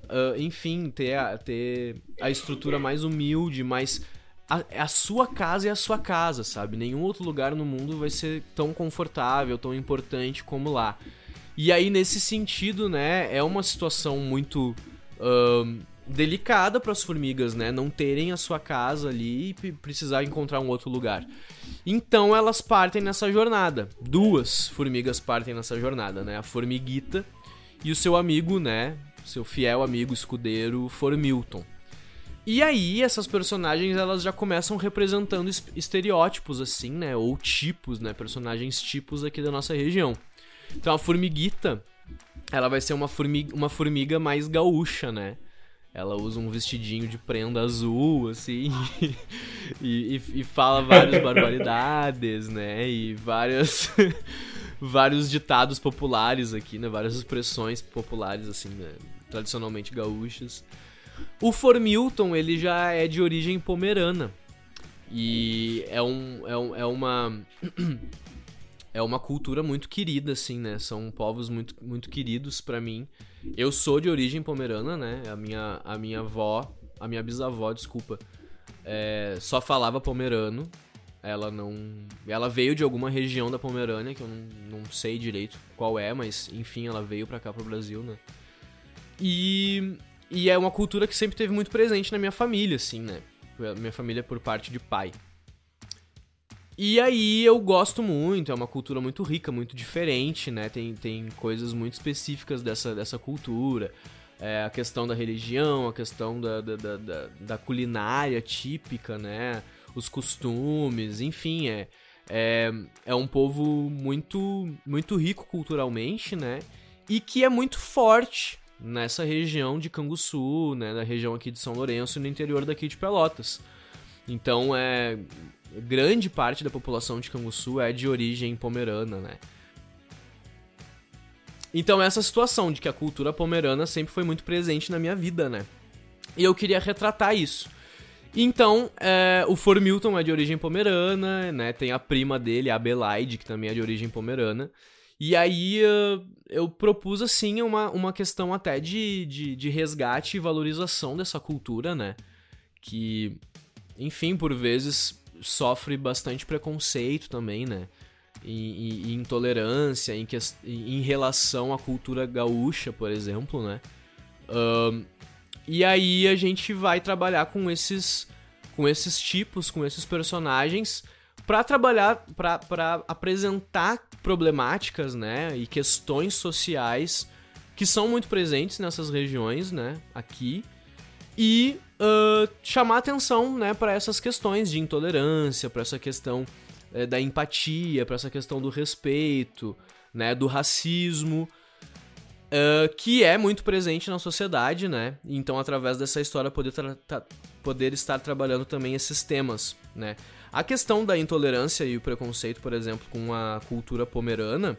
[SPEAKER 2] uh, enfim, ter a, ter a estrutura mais humilde, mas a, a, sua casa é a sua casa, sabe? Nenhum outro lugar no mundo vai ser tão confortável, tão importante como lá. E aí, nesse sentido, né, é uma situação muito uh, delicada para as formigas, né? Não terem a sua casa ali e precisar encontrar um outro lugar. Então elas partem nessa jornada. Duas formigas partem nessa jornada, né? A formiguita e o seu amigo, né? Seu fiel amigo escudeiro Formilton. E aí essas personagens elas já começam representando estereótipos assim, né? Ou tipos, né? Personagens tipos aqui da nossa região. Então a formiguita, ela vai ser uma formiga, uma formiga mais gaúcha, né? Ela usa um vestidinho de prenda azul, assim, e, e, e, fala várias barbaridades, né? E várias, vários ditados populares aqui, né? Várias expressões populares, assim, né? tradicionalmente gaúchas. O Formilton, ele já é de origem pomerana. E é, um, é, um, é uma é uma cultura muito querida, assim, né? São povos muito, muito queridos para mim. Eu sou de origem pomerana, né? A minha, a minha avó, a minha bisavó, desculpa, é, só falava pomerano. Ela não. Ela veio de alguma região da Pomerânia, que eu não, não sei direito qual é, mas enfim, ela veio pra cá pro Brasil, né? E, e é uma cultura que sempre teve muito presente na minha família, assim, né? Minha família por parte de pai. E aí eu gosto muito, é uma cultura muito rica, muito diferente, né? Tem, tem coisas muito específicas dessa, dessa cultura. É, a questão da religião, a questão da, da, da, da, culinária típica, né? Os costumes, enfim, é, é, é um povo muito, muito rico culturalmente, né? E que é muito forte nessa região de Canguçu, né? Na região aqui de São Lourenço, no interior daqui de Pelotas. Então é grande parte da população de Canguçu é de origem pomerana, né? Então essa situação de que a cultura pomerana sempre foi muito presente na minha vida, né? E eu queria retratar isso. Então, é, o Formilton é de origem pomerana, né? Tem a prima dele, a Abelaide, que também é de origem pomerana. E aí eu, eu propus, assim, uma, uma questão até de, de, de resgate e valorização dessa cultura, né? Que, enfim, por vezes sofre bastante preconceito também, né? E, intolerância em, que, em relação à cultura gaúcha, por exemplo, né? Um, e aí a gente vai trabalhar com esses, com esses tipos, com esses personagens, para trabalhar, para apresentar problemáticas, né? E questões sociais que são muito presentes nessas regiões, né? Aqui e uh, chamar atenção né, para essas questões de intolerância, para essa questão uh, da empatia, para essa questão do respeito, né, do racismo, uh, que é muito presente na sociedade, né? Então, através dessa história, poder, poder estar trabalhando também esses temas, né? A questão da intolerância e o preconceito, por exemplo, com a cultura pomerana,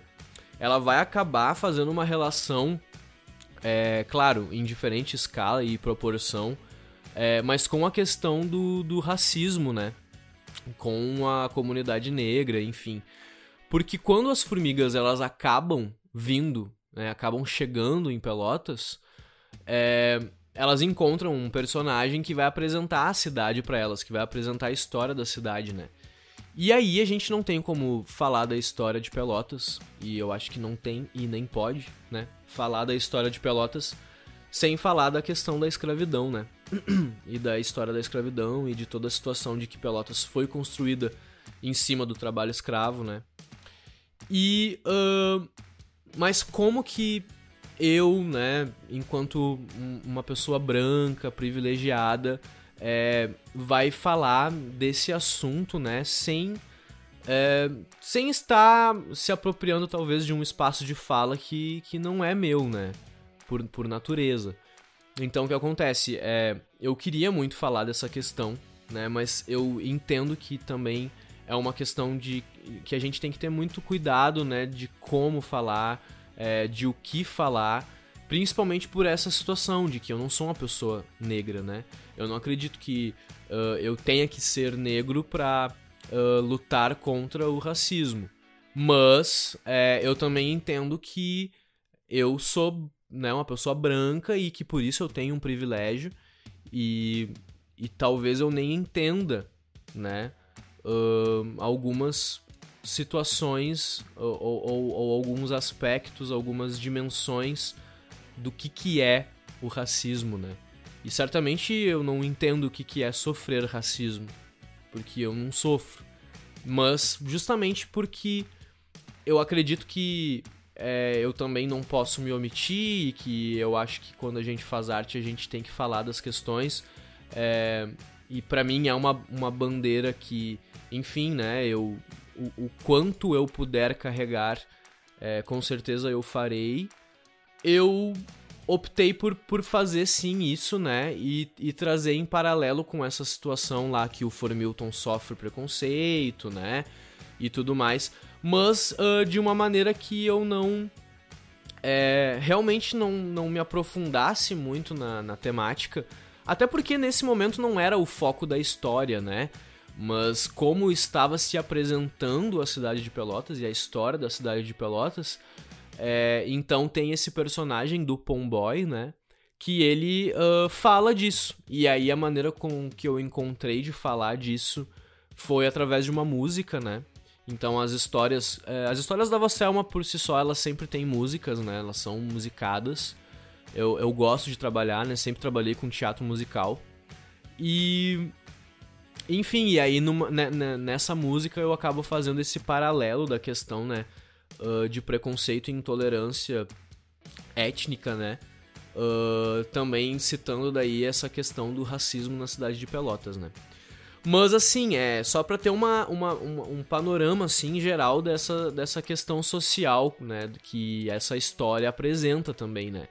[SPEAKER 2] ela vai acabar fazendo uma relação é, claro, em diferente escala e proporção, é, mas com a questão do, do racismo, né? Com a comunidade negra, enfim. Porque quando as formigas elas acabam vindo, né, acabam chegando em Pelotas, é, elas encontram um personagem que vai apresentar a cidade para elas, que vai apresentar a história da cidade, né? E aí a gente não tem como falar da história de Pelotas, e eu acho que não tem e nem pode, né? Falar da história de Pelotas sem falar da questão da escravidão, né? e da história da escravidão e de toda a situação de que Pelotas foi construída em cima do trabalho escravo, né? E. Uh, mas como que eu, né, enquanto uma pessoa branca, privilegiada, é, vai falar desse assunto, né, sem é, sem estar se apropriando talvez de um espaço de fala que, que não é meu, né, por, por natureza. Então o que acontece é, eu queria muito falar dessa questão, né, mas eu entendo que também é uma questão de que a gente tem que ter muito cuidado, né, de como falar, é, de o que falar, principalmente por essa situação de que eu não sou uma pessoa negra, né? Eu não acredito que uh, eu tenha que ser negro pra uh, lutar contra o racismo. Mas é, eu também entendo que eu sou né, uma pessoa branca e que por isso eu tenho um privilégio e, e talvez eu nem entenda né, uh, algumas situações ou, ou, ou, alguns aspectos, algumas dimensões do que, que é o racismo, né? E certamente eu não entendo o que, que é sofrer racismo, porque eu não sofro. Mas justamente porque eu acredito que é, eu também não posso me omitir, que eu acho que quando a gente faz arte a gente tem que falar das questões. É, e para mim é uma, uma bandeira que, enfim, né, eu, o, o quanto eu puder carregar, é, com certeza eu farei. Eu optei por, por fazer sim isso, né? E, e trazer em paralelo com essa situação lá que o Formilton sofre preconceito, né? E tudo mais. Mas uh, de uma maneira que eu não. É, realmente não, não me aprofundasse muito na, na temática. Até porque nesse momento não era o foco da história, né? Mas como estava se apresentando a cidade de Pelotas e a história da cidade de Pelotas, é, então tem esse personagem do Pomboy, né? Que ele uh, fala disso. E aí a maneira com que eu encontrei de falar disso foi através de uma música, né? Então as histórias. É, as histórias da Vasselma por si só, elas sempre têm músicas, né? Elas são musicadas. Eu, eu gosto de trabalhar, né? Sempre trabalhei com teatro musical. E. Enfim, e aí numa, né, né nessa música eu acabo fazendo esse paralelo da questão, né? uh, de preconceito e intolerância étnica, né? Uh, também citando daí essa questão do racismo na cidade de Pelotas, né? Mas assim, é só para ter uma, uma, uma, um panorama assim geral dessa, dessa questão social, né, que essa história apresenta também, né?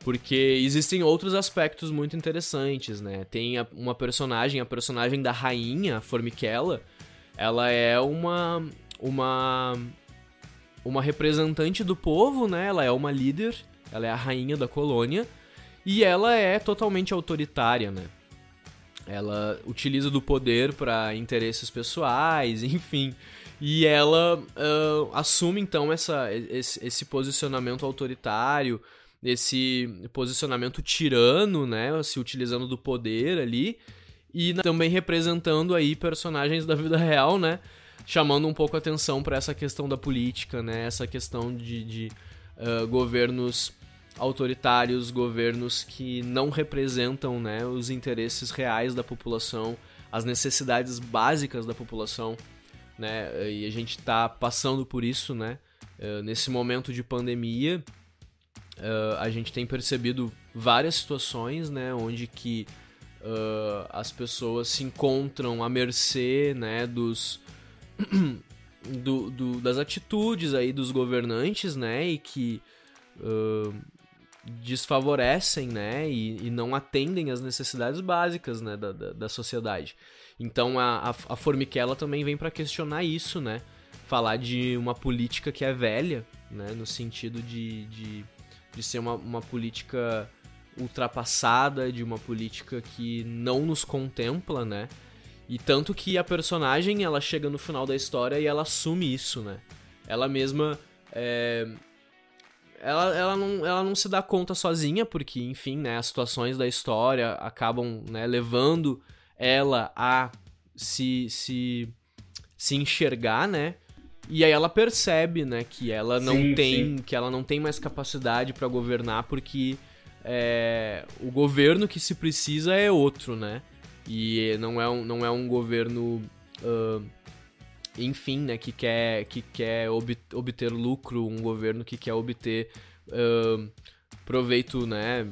[SPEAKER 2] Porque existem outros aspectos muito interessantes, né? Tem uma personagem, a personagem da rainha, a Formiquela, ela é uma uma uma representante do povo, né? Ela é uma líder, ela é a rainha da colônia e ela é totalmente autoritária, né? Ela utiliza do poder para interesses pessoais, enfim. E ela uh, assume então essa, esse, esse, posicionamento autoritário, esse posicionamento tirano, né? Se utilizando do poder ali. E também representando aí personagens da vida real, né? chamando um pouco atenção para essa questão da política, né? Essa questão de, de uh, governos autoritários, governos que não representam né, os interesses reais da população, as necessidades básicas da população, né? E a gente está passando por isso, né? Uh, nesse momento de pandemia, uh, a gente tem percebido várias situações, né? Onde que uh, as pessoas se encontram à mercê, né? Dos do, do, das atitudes aí dos governantes, né, e que uh, desfavorecem, né, e, e, não atendem às necessidades básicas, né, da, da, da sociedade. Então a, a, a Formiquela também vem para questionar isso, né, falar de uma política que é velha, né, no sentido de, de, de ser uma, uma política ultrapassada, de uma política que não nos contempla, né, e tanto que a personagem, ela chega no final da história e ela assume isso, né? Ela mesma. É... Ela, ela, não, ela não se dá conta sozinha, porque, enfim, né, as situações da história acabam né, levando ela a se, se, se enxergar, né? E aí ela percebe, né, que ela não sim, tem, sim. que ela não tem mais capacidade para governar porque é, o governo que se precisa é outro, né? E não é um, não é um governo, uh, enfim, né, que quer, que quer obter lucro, um governo que quer obter uh, proveito, né,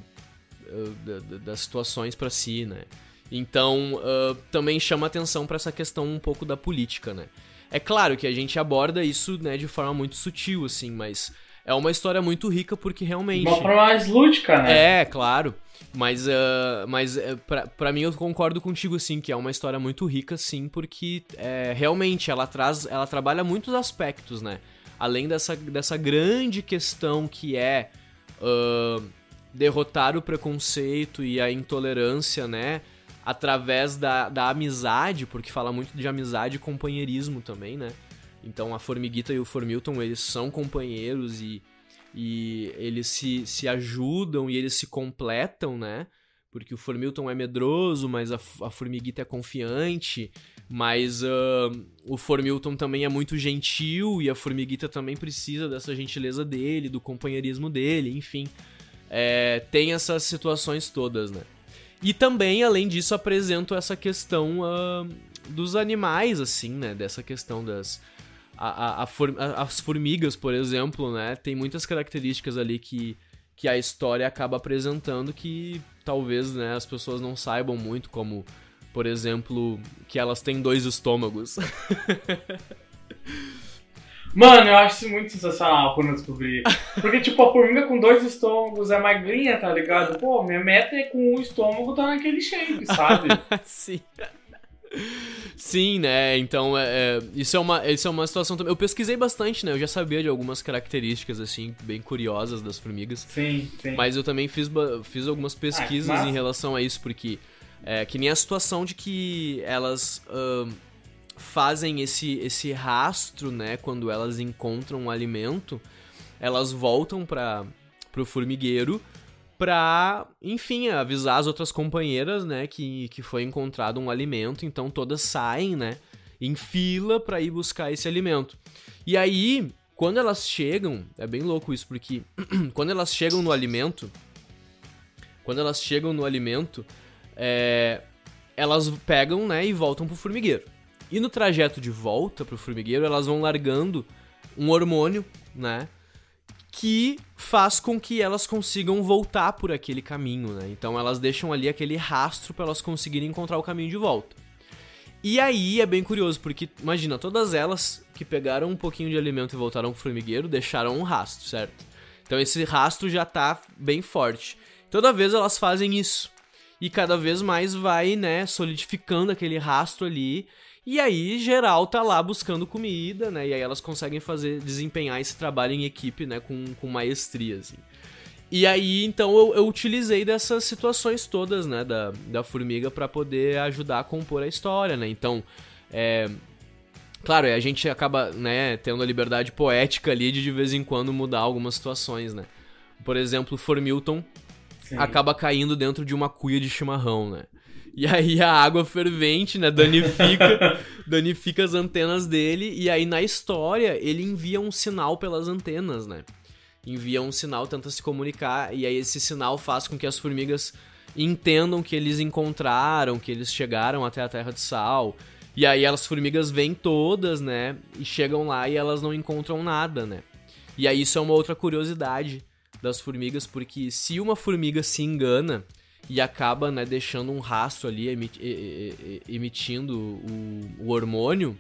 [SPEAKER 2] uh, das situações para si, né. Então, uh, também chama atenção para essa questão um pouco da política, né? É claro que a gente aborda isso, né, de forma muito sutil, assim, mas é uma história muito rica porque realmente.
[SPEAKER 1] Uma forma mais lúdica,
[SPEAKER 2] né? É, claro. Mas, uh, mas uh, pra, pra mim eu concordo contigo, assim, que é uma história muito rica, sim, porque é, realmente ela traz. Ela trabalha muitos aspectos, né? Além dessa, dessa grande questão que é uh, derrotar o preconceito e a intolerância, né? Através da, da amizade, porque fala muito de amizade e companheirismo também, né? Então a Formiguita e o Formilton, eles são companheiros e, e eles se, se ajudam e eles se completam, né? Porque o Formilton é medroso, mas a, a Formiguita é confiante. Mas uh, o Formilton também é muito gentil e a Formiguita também precisa dessa gentileza dele, do companheirismo dele, enfim. É, tem essas situações todas, né? E também, além disso, apresento essa questão uh, dos animais, assim, né? Dessa questão das, a, a, for, a, as formigas, por exemplo, né? Tem muitas características ali que, que a história acaba apresentando que talvez né, as pessoas não saibam muito, como, por exemplo, que elas têm dois estômagos.
[SPEAKER 1] Mano, eu acho isso muito sensacional quando eu descobri. Porque, tipo, a formiga com dois estômagos é magrinha, tá ligado? Pô, minha meta é com um estômago tá naquele shape, sabe?
[SPEAKER 2] Sim. Sim, né? Então, é, é, isso, é uma, isso é uma situação também. Eu pesquisei bastante, né? Eu já sabia de algumas características, assim, bem curiosas das formigas.
[SPEAKER 1] Sim, sim.
[SPEAKER 2] Mas eu também fiz, fiz algumas pesquisas ah, em relação a isso, porque. É, que nem a situação de que elas uh, fazem esse, esse rastro, né? Quando elas encontram um alimento, elas voltam para pro formigueiro pra, enfim, avisar as outras companheiras, né, que, que foi encontrado um alimento, então todas saem, né, em fila para ir buscar esse alimento. E aí, quando elas chegam, é bem louco isso, porque quando elas chegam no alimento, quando elas chegam no alimento, é, elas pegam, né, e voltam pro formigueiro. E no trajeto de volta pro formigueiro, elas vão largando um hormônio, né, que faz com que elas consigam voltar por aquele caminho, né? Então elas deixam ali aquele rastro para elas conseguirem encontrar o caminho de volta. E aí é bem curioso, porque imagina, todas elas que pegaram um pouquinho de alimento e voltaram pro formigueiro deixaram um rastro, certo? Então esse rastro já tá bem forte. Toda vez elas fazem isso. E cada vez mais vai, né, solidificando aquele rastro ali e aí, geral tá lá buscando comida, né? E aí elas conseguem fazer, desempenhar esse trabalho em equipe, né? Com, com maestria, assim. E aí, então, eu, eu utilizei dessas situações todas, né? Da, da formiga para poder ajudar a compor a história, né? Então, é... Claro, a gente acaba, né, tendo a liberdade poética ali de de vez em quando mudar algumas situações, né? Por exemplo, Formilton Sim. acaba caindo dentro de uma cuia de chimarrão, né? E aí a água fervente, né, danifica, danifica as antenas dele. E aí na história ele envia um sinal pelas antenas, né? Envia um sinal, tenta se comunicar. E aí esse sinal faz com que as formigas entendam que eles encontraram, que eles chegaram até a Terra de Sal. E aí as formigas vêm todas, né? E chegam lá e elas não encontram nada, né? E aí isso é uma outra curiosidade das formigas, porque se uma formiga se engana e acaba né, deixando um rastro ali emitindo o, hormônio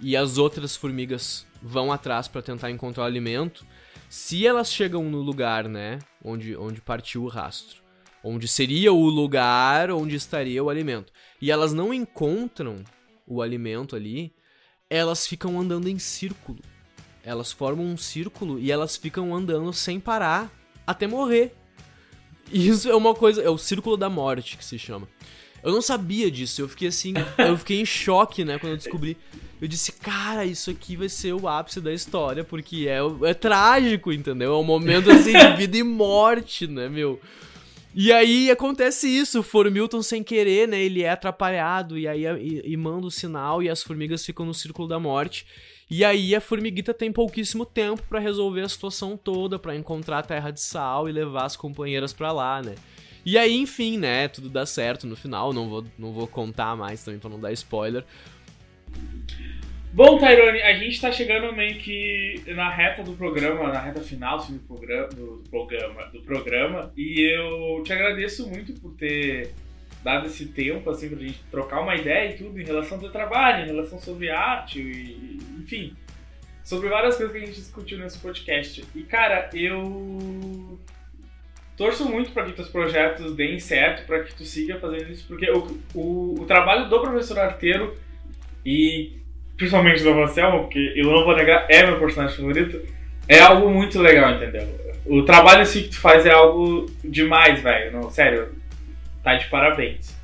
[SPEAKER 2] e as outras formigas vão atrás para tentar encontrar o alimento. Se elas chegam no lugar, né, onde, onde partiu o rastro, onde seria o lugar onde estaria o alimento, e elas não encontram o alimento ali, elas ficam andando em círculo. Elas formam um círculo e elas ficam andando sem parar até morrer. Isso é uma coisa. É o círculo da morte que se chama. Eu não sabia disso, eu fiquei assim. eu fiquei em choque, né, quando eu descobri. Eu disse, cara, isso aqui vai ser o ápice da história, porque é, é trágico, entendeu? É um momento assim de vida e morte, né, meu? E aí acontece isso, o Formilton sem querer, né? Ele é atrapalhado e aí e, e manda o sinal e as formigas ficam no círculo da morte. E aí a formiguita tem pouquíssimo tempo para resolver a situação toda, para encontrar a terra de sal e levar as companheiras para lá, né? E aí, enfim, né, tudo dá certo no final, não vou, não vou contar mais também pra não dar spoiler.
[SPEAKER 1] Bom, Tyrone, a gente tá chegando meio que na reta do programa, na reta final assim, do, programa, do, programa, do programa, e eu te agradeço muito por ter dado esse tempo, assim, pra gente trocar uma ideia e tudo em relação ao teu trabalho, em relação sobre arte, e, enfim, sobre várias coisas que a gente discutiu nesse podcast. E, cara, eu torço muito para que teus projetos deem certo, para que tu siga fazendo isso, porque o, o, o, trabalho do professor arteiro e principalmente do Anselmo, porque eu não vou negar, é meu personagem favorito, é algo muito legal, entendeu? O trabalho assim que tu faz é algo demais, velho. Não, sério, tá de parabéns.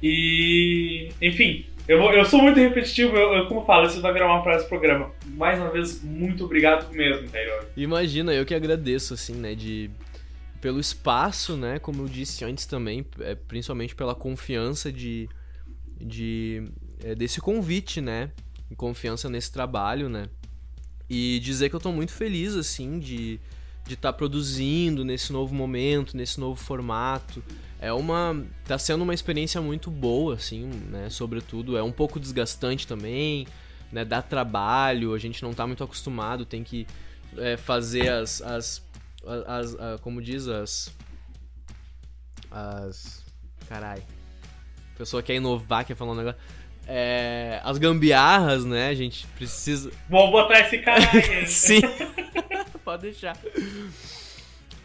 [SPEAKER 1] E, enfim, eu, eu sou muito repetitivo, eu, eu, como falo, isso vai virar uma frase do programa. Mais uma vez, muito obrigado mesmo, Taylor.
[SPEAKER 2] Imagina, eu que agradeço, assim, né, de pelo espaço, né? Como eu disse antes também, é, principalmente pela confiança de, de é, desse convite, né? Confiança nesse trabalho, né? E dizer que eu estou muito feliz, assim, de de estar tá produzindo nesse novo momento, nesse novo formato. É uma tá sendo uma experiência muito boa, assim, né? Sobretudo é um pouco desgastante também, né? Dá trabalho, a gente não está muito acostumado, tem que é, fazer as, as as, as, como diz, as. As. Carai. A pessoa quer inovar, quer falar um negócio. É, as gambiarras, né? A gente precisa.
[SPEAKER 1] Vou botar esse cara aí.
[SPEAKER 2] Sim. Pode deixar.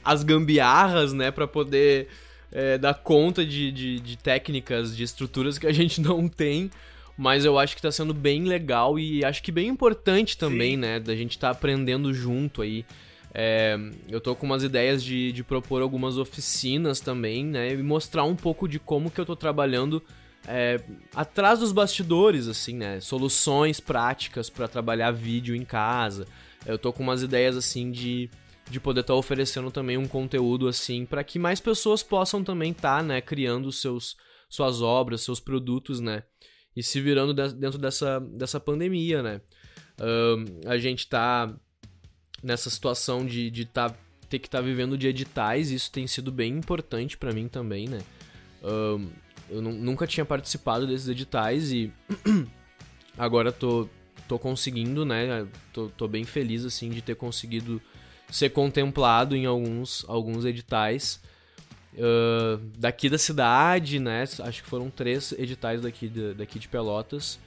[SPEAKER 2] As gambiarras, né? Pra poder é, dar conta de, de, de, técnicas, de estruturas que a gente não tem. Mas eu acho que tá sendo bem legal e acho que bem importante também, Sim. né? Da gente tá aprendendo junto aí. É, eu tô com umas ideias de, de propor algumas oficinas também, né? E mostrar um pouco de como que eu tô trabalhando é, atrás dos bastidores, assim, né? Soluções práticas para trabalhar vídeo em casa. Eu tô com umas ideias, assim, de, de poder estar tá oferecendo também um conteúdo, assim, para que mais pessoas possam também estar, tá, né? Criando seus, suas obras, seus produtos, né? E se virando dentro dessa, dessa pandemia, né? Uh, a gente tá nessa situação de, de tá, ter que estar tá vivendo de editais, isso tem sido bem importante para mim também, né? Um, eu nunca tinha participado desses editais e agora tô, tô conseguindo, né? Tô, tô bem feliz, assim, de ter conseguido ser contemplado em alguns, alguns editais. Uh, daqui da cidade, né? Acho que foram três editais daqui de, daqui de Pelotas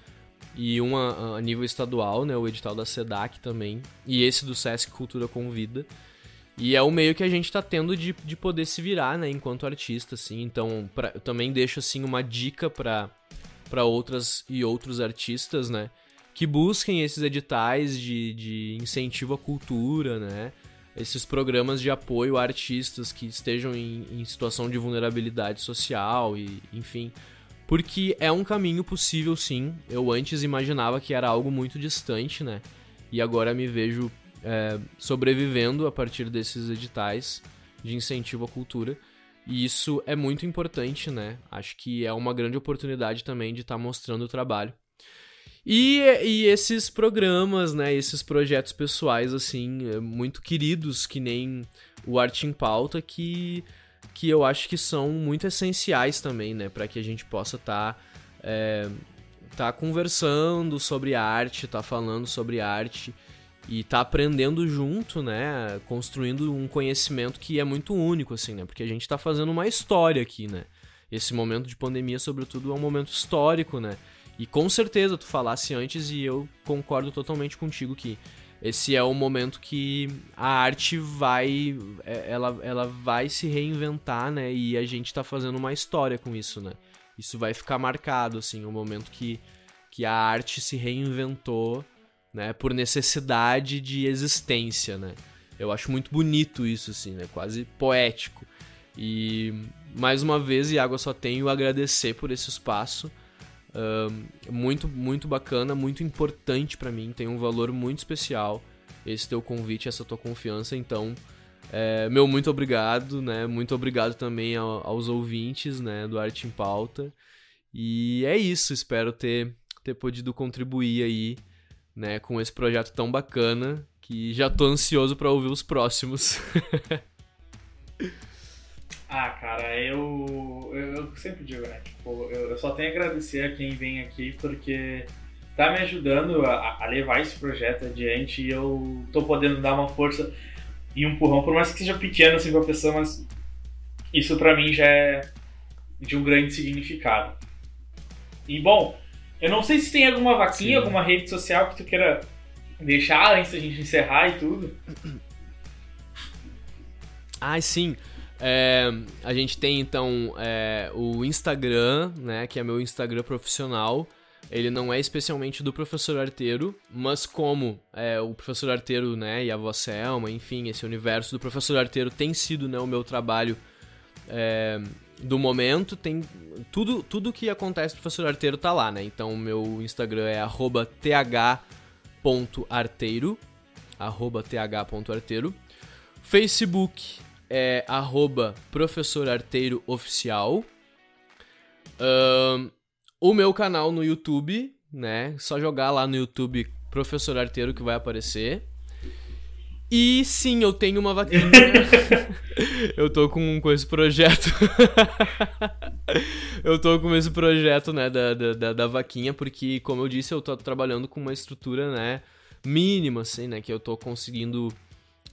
[SPEAKER 2] e uma a nível estadual, né, o edital da SEDAC também, e esse do SESC Cultura Convida. E é o meio que a gente está tendo de, de poder se virar, né, enquanto artista, assim. Então, pra, eu também deixo, assim, uma dica para para outras e outros artistas, né, que busquem esses editais de, de incentivo à cultura, né, esses programas de apoio a artistas que estejam em, em situação de vulnerabilidade social e, enfim, porque é um caminho possível sim. Eu antes imaginava que era algo muito distante, né? E agora me vejo é, sobrevivendo a partir desses editais de incentivo à cultura. E isso é muito importante, né? Acho que é uma grande oportunidade também de estar tá mostrando o trabalho. E, e esses programas, né? Esses projetos pessoais, assim, é, muito queridos, que nem o Arte em Pauta, que que eu acho que são muito essenciais também, né, para que a gente possa estar tá, é, tá conversando sobre arte, tá falando sobre arte e tá aprendendo junto, né, construindo um conhecimento que é muito único assim, né, porque a gente tá fazendo uma história aqui, né. Esse momento de pandemia, sobretudo, é um momento histórico, né? E com certeza tu falasse antes e eu concordo totalmente contigo que esse é o momento que a arte vai é, ela, ela vai se reinventar, né? E a gente tá fazendo uma história com isso, né? Isso vai ficar marcado assim, o momento que que a arte se reinventou, né, por necessidade de existência, né? Eu acho muito bonito isso assim, né? Quase poético. E mais uma vez, Iago, eu só tenho a agradecer por esse espaço muito, muito bacana, muito importante para mim, tem um valor muito especial esse teu convite, essa tua confiança, então, é, meu muito obrigado, né? Muito obrigado também ao, aos ouvintes, né, do Arte em Pauta. E é isso, espero ter, ter podido contribuir aí, né, com esse projeto tão bacana, que já tô ansioso para ouvir os próximos.
[SPEAKER 1] Ah, cara, eu, eu, eu sempre digo, né? Tipo, eu, eu, só tenho a agradecer a quem vem aqui porque tá me ajudando a, a, levar esse projeto adiante e eu tô podendo dar uma força e um empurrão, por mais que seja pequeno assim pra pessoa, mas isso pra mim já é, de um grande significado. E bom, eu não sei se tem alguma vaquinha, Sim. alguma rede social que tu queira deixar antes da gente encerrar e tudo.
[SPEAKER 2] Ah, sim. É, a gente tem então é, o Instagram, né, que é meu Instagram profissional. Ele não é especialmente do professor arteiro, mas como é, o professor arteiro, né, e a avó Selma, enfim, esse universo do professor arteiro tem sido, né, o meu trabalho é, do momento, tem tudo tudo que acontece professor arteiro tá lá, né? Então meu Instagram é @th.arteiro, @th.arteiro. Facebook é arroba professor arteiro oficial. Um, o meu canal no YouTube, né? Só jogar lá no YouTube Professor Arteiro que vai aparecer. E sim, eu tenho uma vaquinha. eu tô com, com esse projeto. eu tô com esse projeto, né, da, da, da vaquinha, porque, como eu disse, eu tô trabalhando com uma estrutura, né, mínima, assim, né, que eu tô conseguindo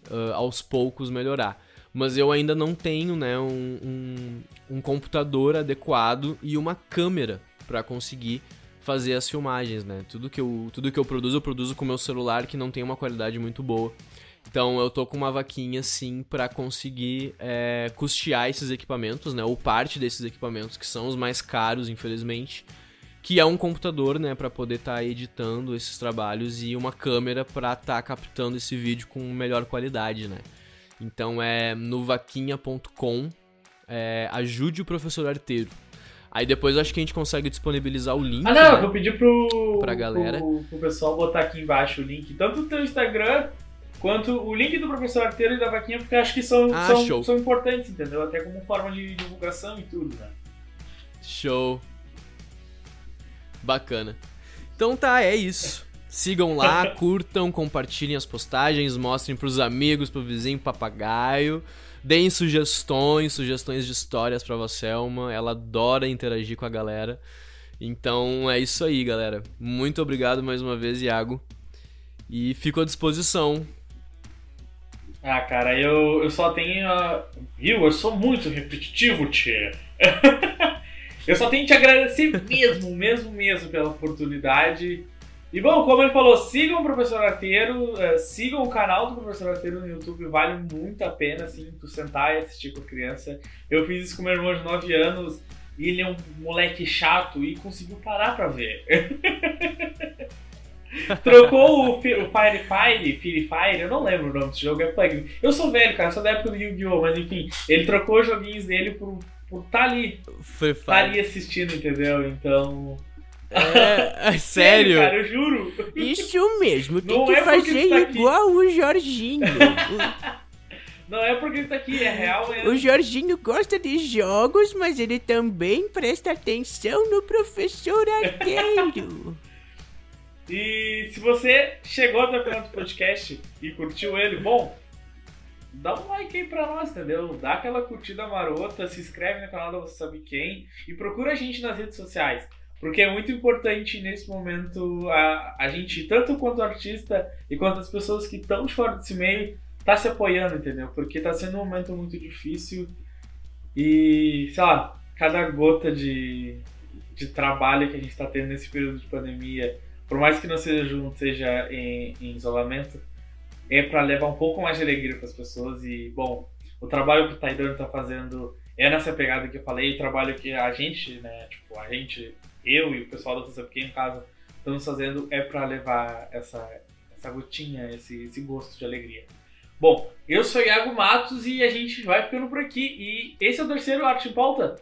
[SPEAKER 2] uh, aos poucos melhorar mas eu ainda não tenho né, um, um, um computador adequado e uma câmera para conseguir fazer as filmagens, né? Tudo que, eu, tudo que eu produzo, eu produzo com meu celular que não tem uma qualidade muito boa. Então eu tô com uma vaquinha sim para conseguir é, custear esses equipamentos, né? Ou parte desses equipamentos que são os mais caros, infelizmente, que é um computador, né, para poder estar tá editando esses trabalhos e uma câmera para estar tá captando esse vídeo com melhor qualidade, né? Então é no vaquinha.com, é, ajude o professor arteiro. Aí depois acho que a gente consegue disponibilizar o link.
[SPEAKER 1] Ah, não, né, eu vou pedir pro,
[SPEAKER 2] pra galera.
[SPEAKER 1] Pro, pro pessoal botar aqui embaixo o link, tanto do teu Instagram quanto o link do professor arteiro e da vaquinha, porque acho que são, ah, são, são importantes, entendeu? Até como forma de divulgação e tudo, né?
[SPEAKER 2] Show. Bacana. Então tá, é isso. Sigam lá, curtam, compartilhem as postagens, mostrem pros amigos, pro vizinho papagaio. Deem sugestões, sugestões de histórias pra Vasselma. Ela adora interagir com a galera. Então é isso aí, galera. Muito obrigado mais uma vez, Iago. E fico à disposição.
[SPEAKER 1] Ah, cara, eu, eu só tenho. Viu? Eu sou muito repetitivo, tia. eu só tenho que te agradecer mesmo, mesmo, mesmo pela oportunidade. E bom, como ele falou, sigam o Professor Arteiro, uh, sigam o canal do Professor Arteiro no YouTube, vale muito a pena, assim, tu sentar e assistir com a criança. Eu fiz isso com meu irmão de 9 anos, e ele é um moleque chato e conseguiu parar pra ver. Trocou o, o Fire Fire, Fire Fire, eu não lembro o nome desse jogo, é plugin. Eu sou velho, cara, sou da época do Yu-Gi-Oh! Mas enfim, ele trocou os joguinhos dele por, por tá ali.
[SPEAKER 2] Foi
[SPEAKER 1] tá ali assistindo, entendeu? Então.
[SPEAKER 2] É, é sério?
[SPEAKER 1] cara, eu juro.
[SPEAKER 2] Isso mesmo, tem Não que é fazer tá igual o Jorginho.
[SPEAKER 1] Não é porque ele tá aqui, é real. É...
[SPEAKER 2] O Jorginho gosta de jogos, mas ele também presta atenção no professor arqueiro.
[SPEAKER 1] E se você chegou até o final do podcast e curtiu ele, bom, dá um like aí pra nós, entendeu? Dá aquela curtida marota, se inscreve no canal da Você Sabe Quem e procura a gente nas redes sociais. Porque é muito importante nesse momento a, a gente, tanto quanto artista e quanto as pessoas que estão de fora desse meio, tá se apoiando, entendeu? Porque tá sendo um momento muito difícil e, sei lá, cada gota de, de trabalho que a gente está tendo nesse período de pandemia, por mais que não seja seja em, em isolamento, é para levar um pouco mais de alegria para as pessoas. E, bom, o trabalho que o Taidano está fazendo é nessa pegada que eu falei, o trabalho que a gente, né, tipo, a gente eu e o pessoal da Força no caso, estamos fazendo é para levar essa, essa gotinha, esse, esse gosto de alegria. Bom, eu sou Iago Matos e a gente vai ficando por aqui. E esse é o terceiro Arte em Pauta.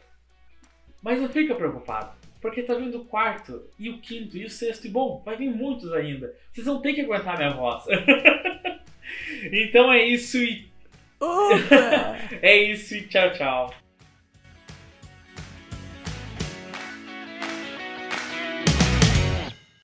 [SPEAKER 1] Mas não fica preocupado, porque tá vindo o quarto, e o quinto, e o sexto, e bom, vai vir muitos ainda. Vocês vão ter que aguentar minha voz. então é isso e. é isso e tchau, tchau.